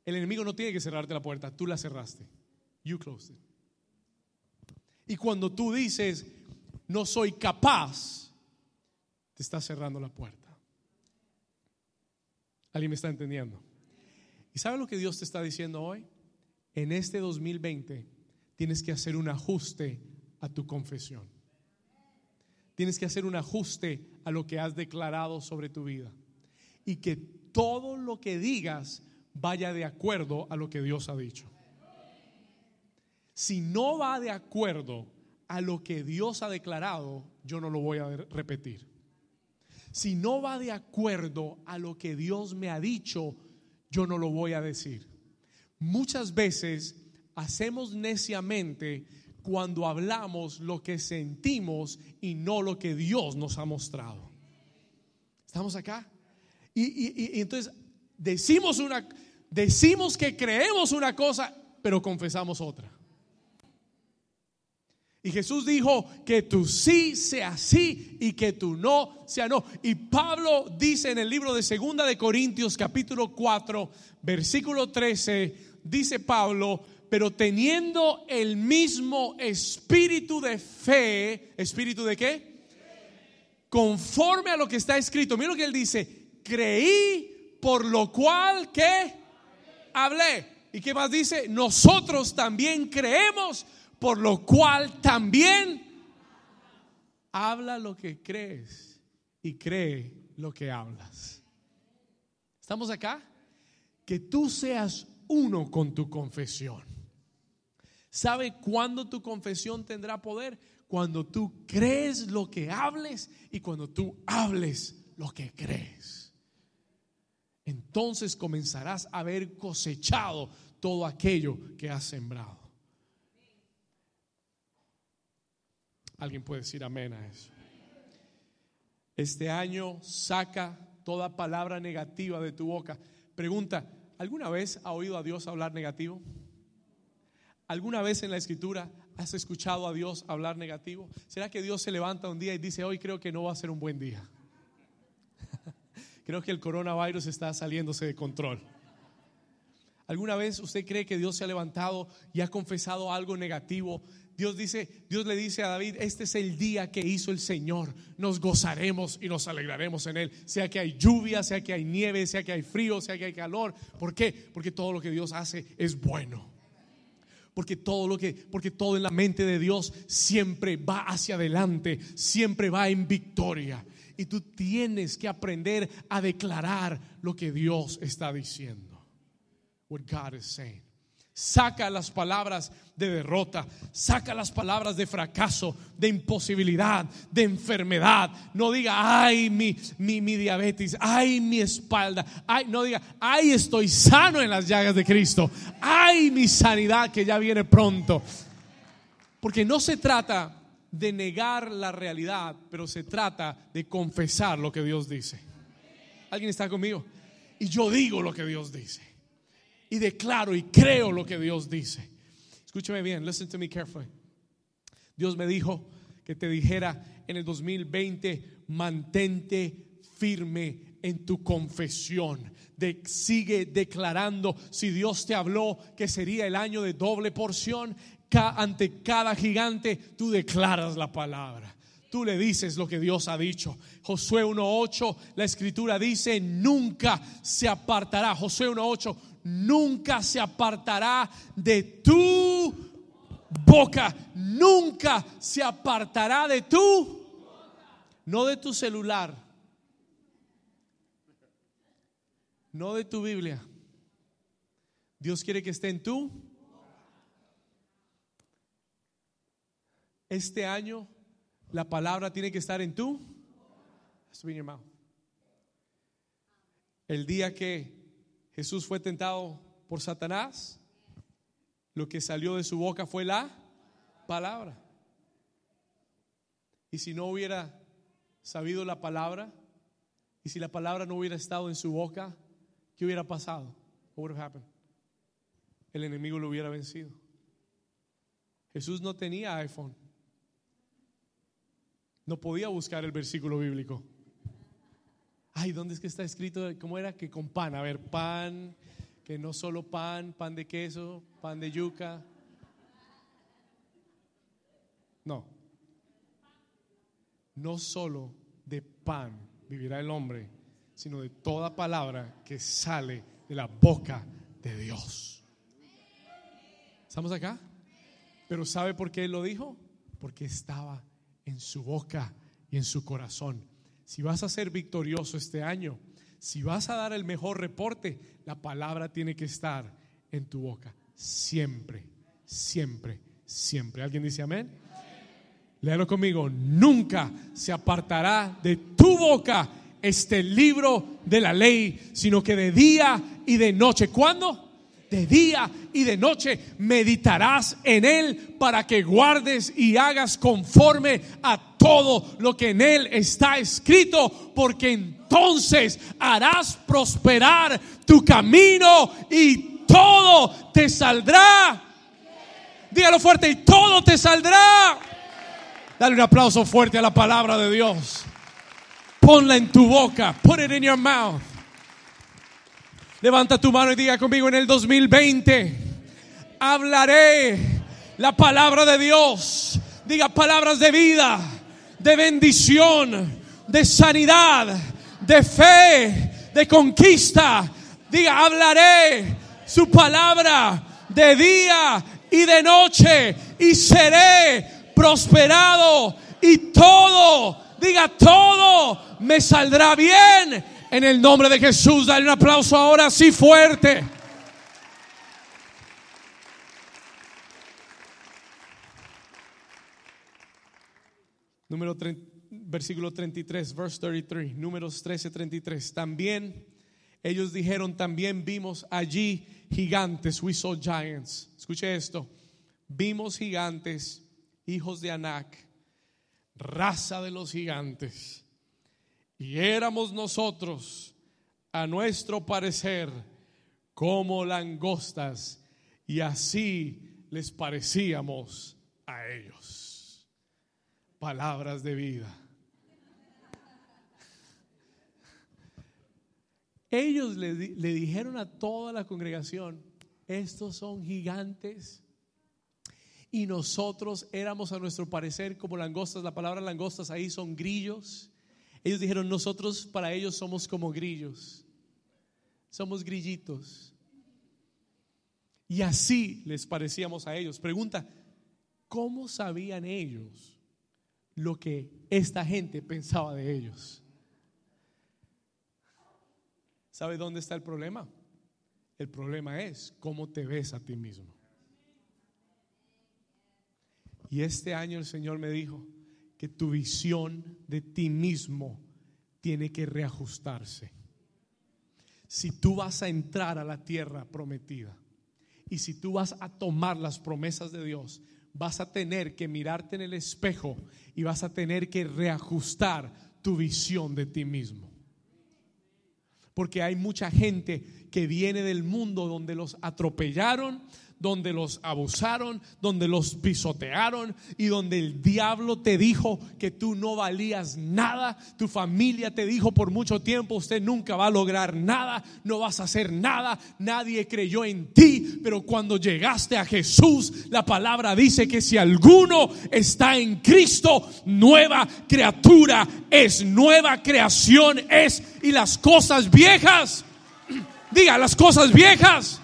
El enemigo no tiene que cerrarte la puerta, tú la cerraste. You closed it. Y cuando tú dices, no soy capaz, te está cerrando la puerta. ¿Alguien me está entendiendo? ¿Y sabe lo que Dios te está diciendo hoy? En este 2020 tienes que hacer un ajuste a tu confesión. Tienes que hacer un ajuste a lo que has declarado sobre tu vida. Y que todo lo que digas vaya de acuerdo a lo que Dios ha dicho. Si no va de acuerdo a lo que Dios ha declarado, yo no lo voy a repetir. Si no va de acuerdo a lo que Dios me ha dicho, yo no lo voy a decir. Muchas veces hacemos neciamente cuando hablamos lo que sentimos y no lo que Dios nos ha mostrado. ¿Estamos acá? Y, y entonces decimos una, decimos que creemos una cosa, pero confesamos otra. Y Jesús dijo que tu sí sea sí y que tu no sea no. Y Pablo dice en el libro de Segunda de Corintios capítulo 4, versículo 13, dice Pablo, pero teniendo el mismo espíritu de fe, espíritu de qué? Conforme a lo que está escrito. Mira lo que él dice, creí por lo cual que hablé. ¿Y qué más dice? Nosotros también creemos por lo cual también habla lo que crees y cree lo que hablas. ¿Estamos acá? Que tú seas uno con tu confesión. ¿Sabe cuándo tu confesión tendrá poder? Cuando tú crees lo que hables y cuando tú hables lo que crees. Entonces comenzarás a haber cosechado todo aquello que has sembrado. Alguien puede decir amén a eso. Este año saca toda palabra negativa de tu boca. Pregunta, ¿alguna vez ha oído a Dios hablar negativo? ¿Alguna vez en la escritura has escuchado a Dios hablar negativo? ¿Será que Dios se levanta un día y dice, hoy creo que no va a ser un buen día? creo que el coronavirus está saliéndose de control. ¿Alguna vez usted cree que Dios se ha levantado y ha confesado algo negativo Dios dice, Dios le dice a David, este es el día que hizo el Señor, nos gozaremos y nos alegraremos en él, sea que hay lluvia, sea que hay nieve, sea que hay frío, sea que hay calor. ¿Por qué? Porque todo lo que Dios hace es bueno. Porque todo lo que porque todo en la mente de Dios siempre va hacia adelante, siempre va en victoria. Y tú tienes que aprender a declarar lo que Dios está diciendo. What God is saying. Saca las palabras de derrota, saca las palabras de fracaso, de imposibilidad, de enfermedad. No diga, ay, mi, mi, mi diabetes, ay, mi espalda. Ay, no diga, ay, estoy sano en las llagas de Cristo. Ay, mi sanidad que ya viene pronto. Porque no se trata de negar la realidad, pero se trata de confesar lo que Dios dice. ¿Alguien está conmigo? Y yo digo lo que Dios dice y declaro y creo lo que Dios dice. Escúchame bien, listen to me carefully. Dios me dijo que te dijera en el 2020, mantente firme en tu confesión. Sigue declarando, si Dios te habló que sería el año de doble porción, ante cada gigante tú declaras la palabra. Tú le dices lo que Dios ha dicho. Josué 1.8, la escritura dice, nunca se apartará. Josué 1.8, nunca se apartará de tu boca. Nunca se apartará de tu, no de tu celular, no de tu Biblia. Dios quiere que esté en tú. Este año la palabra tiene que estar en tú. El día que Jesús fue tentado por Satanás, lo que salió de su boca fue la palabra. Y si no hubiera sabido la palabra, y si la palabra no hubiera estado en su boca, ¿qué hubiera pasado? What would have happened? El enemigo lo hubiera vencido. Jesús no tenía iPhone. No podía buscar el versículo bíblico. Ay, ¿dónde es que está escrito? ¿Cómo era? Que con pan. A ver, pan, que no solo pan, pan de queso, pan de yuca. No. No solo de pan vivirá el hombre, sino de toda palabra que sale de la boca de Dios. ¿Estamos acá? Pero ¿sabe por qué él lo dijo? Porque estaba en su boca y en su corazón. Si vas a ser victorioso este año, si vas a dar el mejor reporte, la palabra tiene que estar en tu boca. Siempre, siempre, siempre. ¿Alguien dice amén? Léalo conmigo. Nunca se apartará de tu boca este libro de la ley, sino que de día y de noche. ¿Cuándo? de día y de noche meditarás en él para que guardes y hagas conforme a todo lo que en él está escrito, porque entonces harás prosperar tu camino y todo te saldrá. Dígalo fuerte y todo te saldrá. Dale un aplauso fuerte a la palabra de Dios. Ponla en tu boca. Put it in your mouth. Levanta tu mano y diga conmigo en el 2020, hablaré la palabra de Dios. Diga palabras de vida, de bendición, de sanidad, de fe, de conquista. Diga, hablaré su palabra de día y de noche y seré prosperado y todo, diga todo, me saldrá bien en el nombre de Jesús, dale un aplauso ahora sí fuerte. Número versículo 33, verse 33, números 13, 33. También ellos dijeron, también vimos allí gigantes, we saw giants. Escuche esto, vimos gigantes, hijos de Anak, raza de los gigantes. Y éramos nosotros, a nuestro parecer, como langostas, y así les parecíamos a ellos. Palabras de vida. Ellos le, dijeron a toda la congregación, estos son gigantes y nosotros éramos a nuestro parecer como langostas, la palabra langostas ahí son grillos ellos dijeron, nosotros para ellos somos como grillos, somos grillitos. Y así les parecíamos a ellos. Pregunta, ¿cómo sabían ellos lo que esta gente pensaba de ellos? ¿Sabe dónde está el problema? El problema es cómo te ves a ti mismo. Y este año el Señor me dijo, que tu visión de ti mismo tiene que reajustarse. Si tú vas a entrar a la tierra prometida y si tú vas a tomar las promesas de Dios, vas a tener que mirarte en el espejo y vas a tener que reajustar tu visión de ti mismo. Porque hay mucha gente que viene del mundo donde los atropellaron, donde los abusaron, donde los pisotearon y donde el diablo te dijo que tú no valías nada, tu familia te dijo por mucho tiempo, usted nunca va a lograr nada, no vas a hacer nada, nadie creyó en ti, pero cuando llegaste a Jesús, la palabra dice que si alguno está en Cristo, nueva criatura es, nueva creación es, y las cosas viejas, diga, las cosas viejas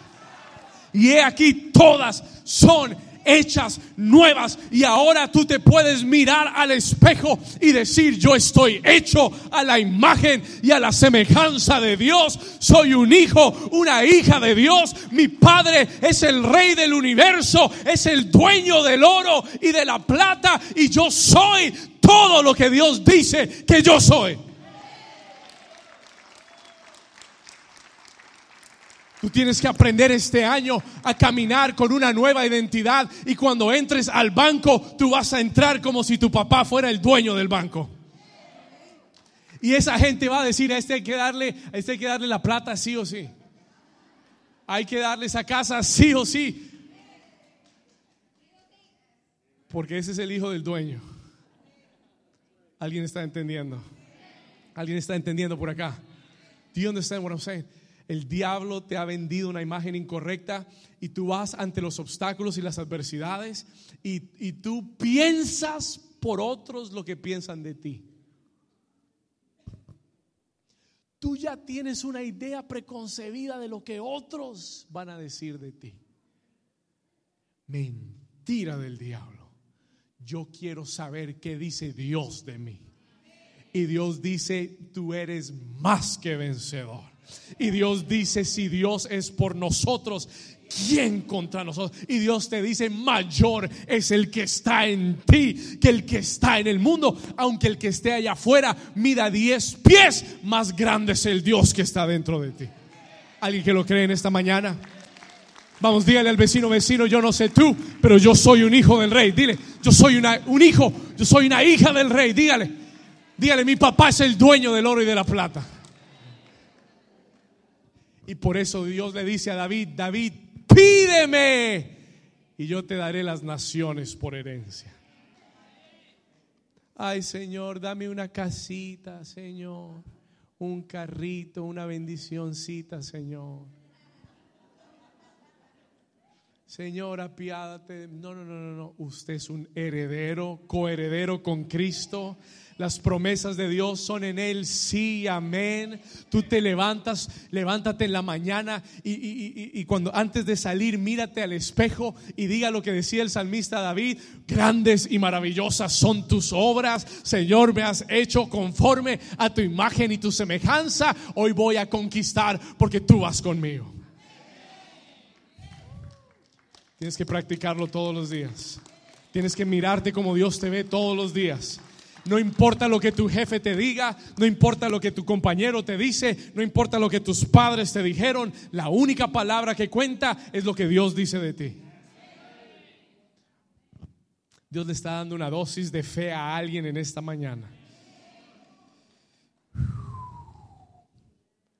y he aquí todas son hechas nuevas. Y ahora tú te puedes mirar al espejo y decir yo estoy hecho a la imagen y a la semejanza de Dios. Soy un hijo una hija de Dios. Mi padre es el rey del universo es el dueño del oro y de la plata. Y yo soy todo lo que Dios dice que yo soy Tú tienes que aprender este año a caminar con una nueva identidad y cuando entres al banco, tú vas a entrar como si tu papá fuera el dueño del banco. Y esa gente va a decir, a este hay que darle, a este hay que darle la plata sí o sí. Hay que darle esa casa sí o sí. Porque ese es el hijo del dueño. ¿Alguien está entendiendo? ¿Alguien está entendiendo por acá? Do you understand what I'm saying? El diablo te ha vendido una imagen incorrecta y tú vas ante los obstáculos y las adversidades y, tú piensas por otros lo que piensan de ti. Tú ya tienes una idea preconcebida de lo que otros van a decir de ti. Mentira del diablo. Yo quiero saber qué dice Dios de mí. Y Dios dice, tú eres más que vencedor. Y Dios dice, si Dios es por nosotros, ¿quién contra nosotros? Y Dios te dice, mayor es el que está en ti que el que está en el mundo. Aunque el que esté allá afuera mida 10 pies, más grande es el Dios que está dentro de ti. ¿Alguien que lo cree en esta mañana? Vamos, dígale al vecino, vecino, yo no sé tú, pero yo soy un hijo del rey. Dile, yo soy una, un hijo, yo soy una hija del rey. Dígale, dígale, mi papá es el dueño del oro y de la plata. Y por eso Dios le dice a David, David, pídeme y yo te daré las naciones por herencia. Ay Señor, dame una casita, Señor, un carrito, una bendicioncita, Señor. Señor, apiádate. No, no, no, no, no. Usted es un heredero, coheredero con Cristo. Las promesas de Dios son en Él, sí, amén. Tú te levantas, levántate en la mañana y, cuando antes de salir, mírate al espejo y diga lo que decía el salmista David: Grandes y maravillosas son tus obras, Señor, me has hecho conforme a tu imagen y tu semejanza. Hoy voy a conquistar porque tú vas conmigo. Tienes que practicarlo todos los días. Tienes que mirarte como Dios te ve todos los días. No importa lo que tu jefe te diga, no importa lo que tu compañero te dice, no importa lo que tus padres te dijeron, la única palabra que cuenta es lo que Dios dice de ti. Dios le está dando una dosis de fe a alguien en esta mañana.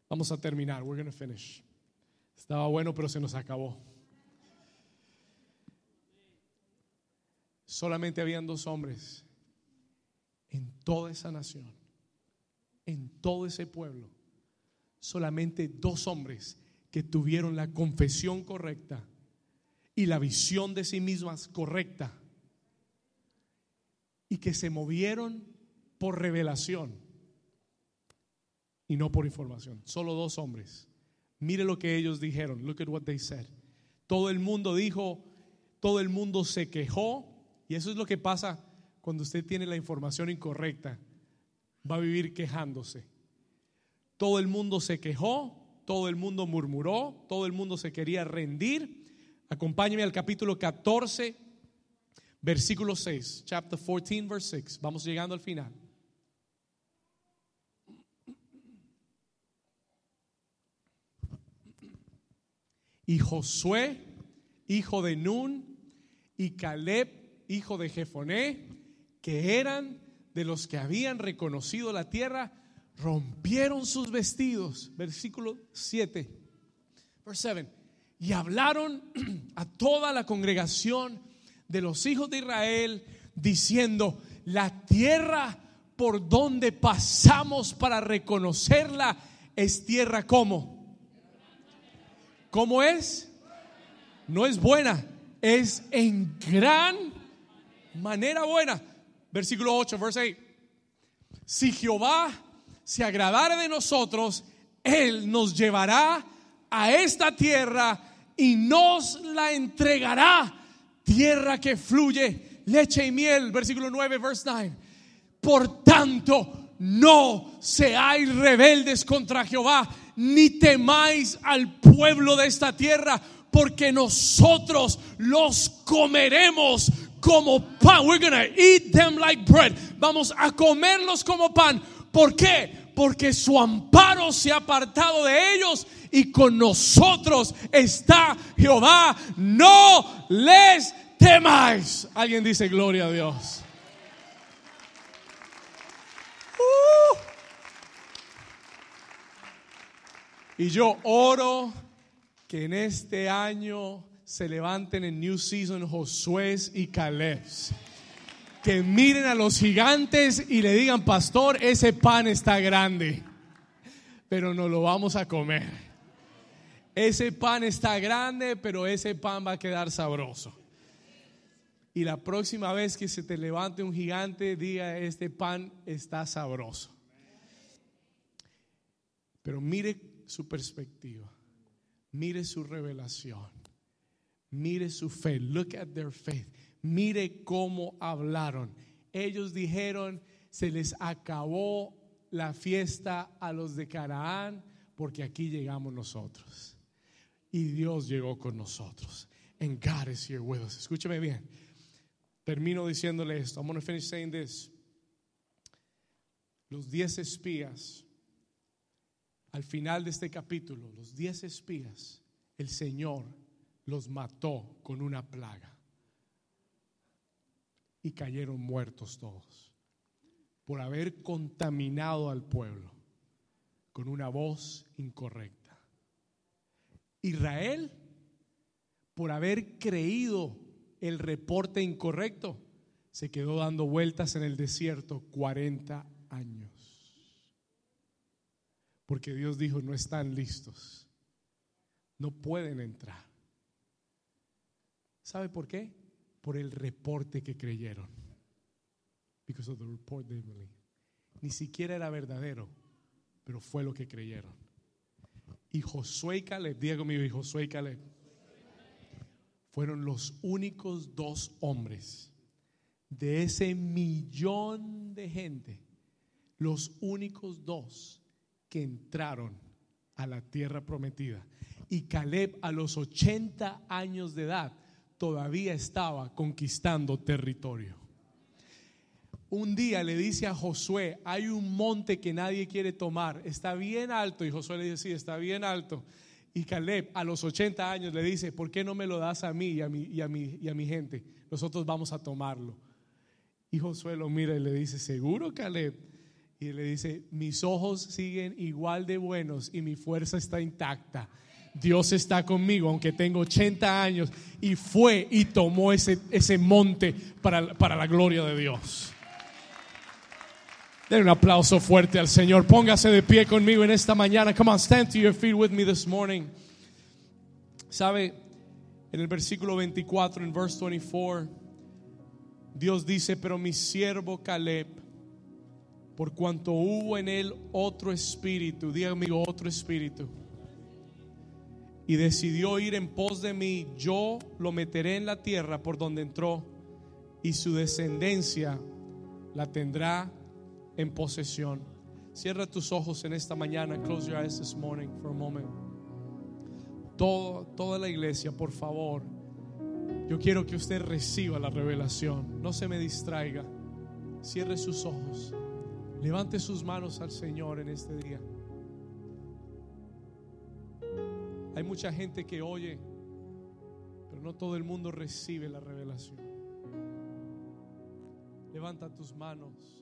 Vamos a terminar. We're going to finish. Estaba bueno, pero se nos acabó. Solamente habían dos hombres en toda esa nación, en todo ese pueblo, solamente dos hombres que tuvieron la confesión correcta y la visión de sí mismas correcta y que se movieron por revelación y no por información. Solo dos hombres. Mire lo que ellos dijeron. Look at what they said. Todo el mundo dijo, todo el mundo se quejó y eso es lo que pasa cuando usted tiene la información incorrecta, va a vivir quejándose. Todo el mundo se quejó, todo el mundo murmuró, todo el mundo se quería rendir. Acompáñeme al capítulo 14, versículo 6, chapter 14, verse 6. Vamos llegando al final. Y Josué, hijo de Nun, y Caleb, hijo de Jefoné, que eran de los que habían reconocido la tierra, rompieron sus vestidos. Versículo 7. Verse 7. y hablaron a toda la congregación de los hijos de Israel diciendo, la tierra por donde pasamos para reconocerla es tierra como. ¿Cómo es? No es buena, es en gran manera buena. Versículo 8, verse 8. Si Jehová se agradare de nosotros, Él nos llevará a esta tierra y nos la entregará. Tierra que fluye leche y miel. Versículo 9, verse 9. Por tanto, no seáis rebeldes contra Jehová, ni temáis al pueblo de esta tierra, porque nosotros los comeremos como pan. We're gonna eat them like bread. Vamos a comerlos como pan. ¿Por qué? Porque su amparo se ha apartado de ellos y con nosotros está Jehová. No les temáis. Alguien dice gloria a Dios. Uh. Y yo oro que en este año se levanten en New Season Josué y Caleb. Que miren a los gigantes y le digan, pastor, ese pan está grande, pero no lo vamos a comer. Ese pan está grande, pero ese pan va a quedar sabroso. Y la próxima vez que se te levante un gigante, diga, este pan está sabroso. Pero mire su perspectiva, mire su revelación, mire su fe. Look at their faith. Mire cómo hablaron. Ellos dijeron, se les acabó la fiesta a los de Canaán porque aquí llegamos nosotros y Dios llegó con nosotros. And God is here with us. Escúcheme bien. Termino diciéndole esto. I'm going to finish saying this. Los diez espías, al final de este capítulo, los diez espías, el Señor los mató con una plaga. Y cayeron muertos todos por haber contaminado al pueblo con una voz incorrecta. Israel, por haber creído el reporte incorrecto, se quedó dando vueltas en el desierto 40 años. Porque Dios dijo, no están listos, no pueden entrar. ¿Sabe por qué? Por el reporte que creyeron. Because of the report they Ni siquiera era verdadero, pero fue lo que creyeron. Y Josué y Caleb, diga conmigo, y Josué y Caleb, fueron los únicos dos hombres de ese millón de gente, los únicos dos que entraron a la tierra prometida. Y Caleb a los 80 años de edad todavía estaba conquistando territorio un día le dice a Josué, hay un monte que nadie quiere tomar, está bien alto. Y Josué le dice, sí, está bien alto. Y Caleb a los 80 años le dice, ¿por qué no me lo das a mí y a mi, y a mi, y a mi gente? Nosotros vamos a tomarlo. Y Josué lo mira y le dice, ¿seguro Caleb? Y le dice, mis ojos siguen igual de buenos y mi fuerza está intacta. Dios está conmigo, aunque tengo 80 años. Y fue y tomó ese, ese monte para, para la gloria de Dios. Den un aplauso fuerte al Señor. Póngase de pie conmigo en esta mañana. Come on, stand to your feet with me this morning. ¿Sabe? En el versículo 24, en verse 24, Dios dice, pero mi siervo Caleb, por cuanto hubo en él otro espíritu, diga amigo, otro espíritu, y decidió ir en pos de mí, yo lo meteré en la tierra por donde entró, y su descendencia la tendrá en posesión. Cierra tus ojos en esta mañana. Close your eyes this morning for a moment. Todo, toda la iglesia, por favor. Yo quiero que usted reciba la revelación. No se me distraiga. Cierre sus ojos. Levante sus manos al Señor en este día. Hay mucha gente que oye, pero no todo el mundo recibe la revelación. Levanta tus manos.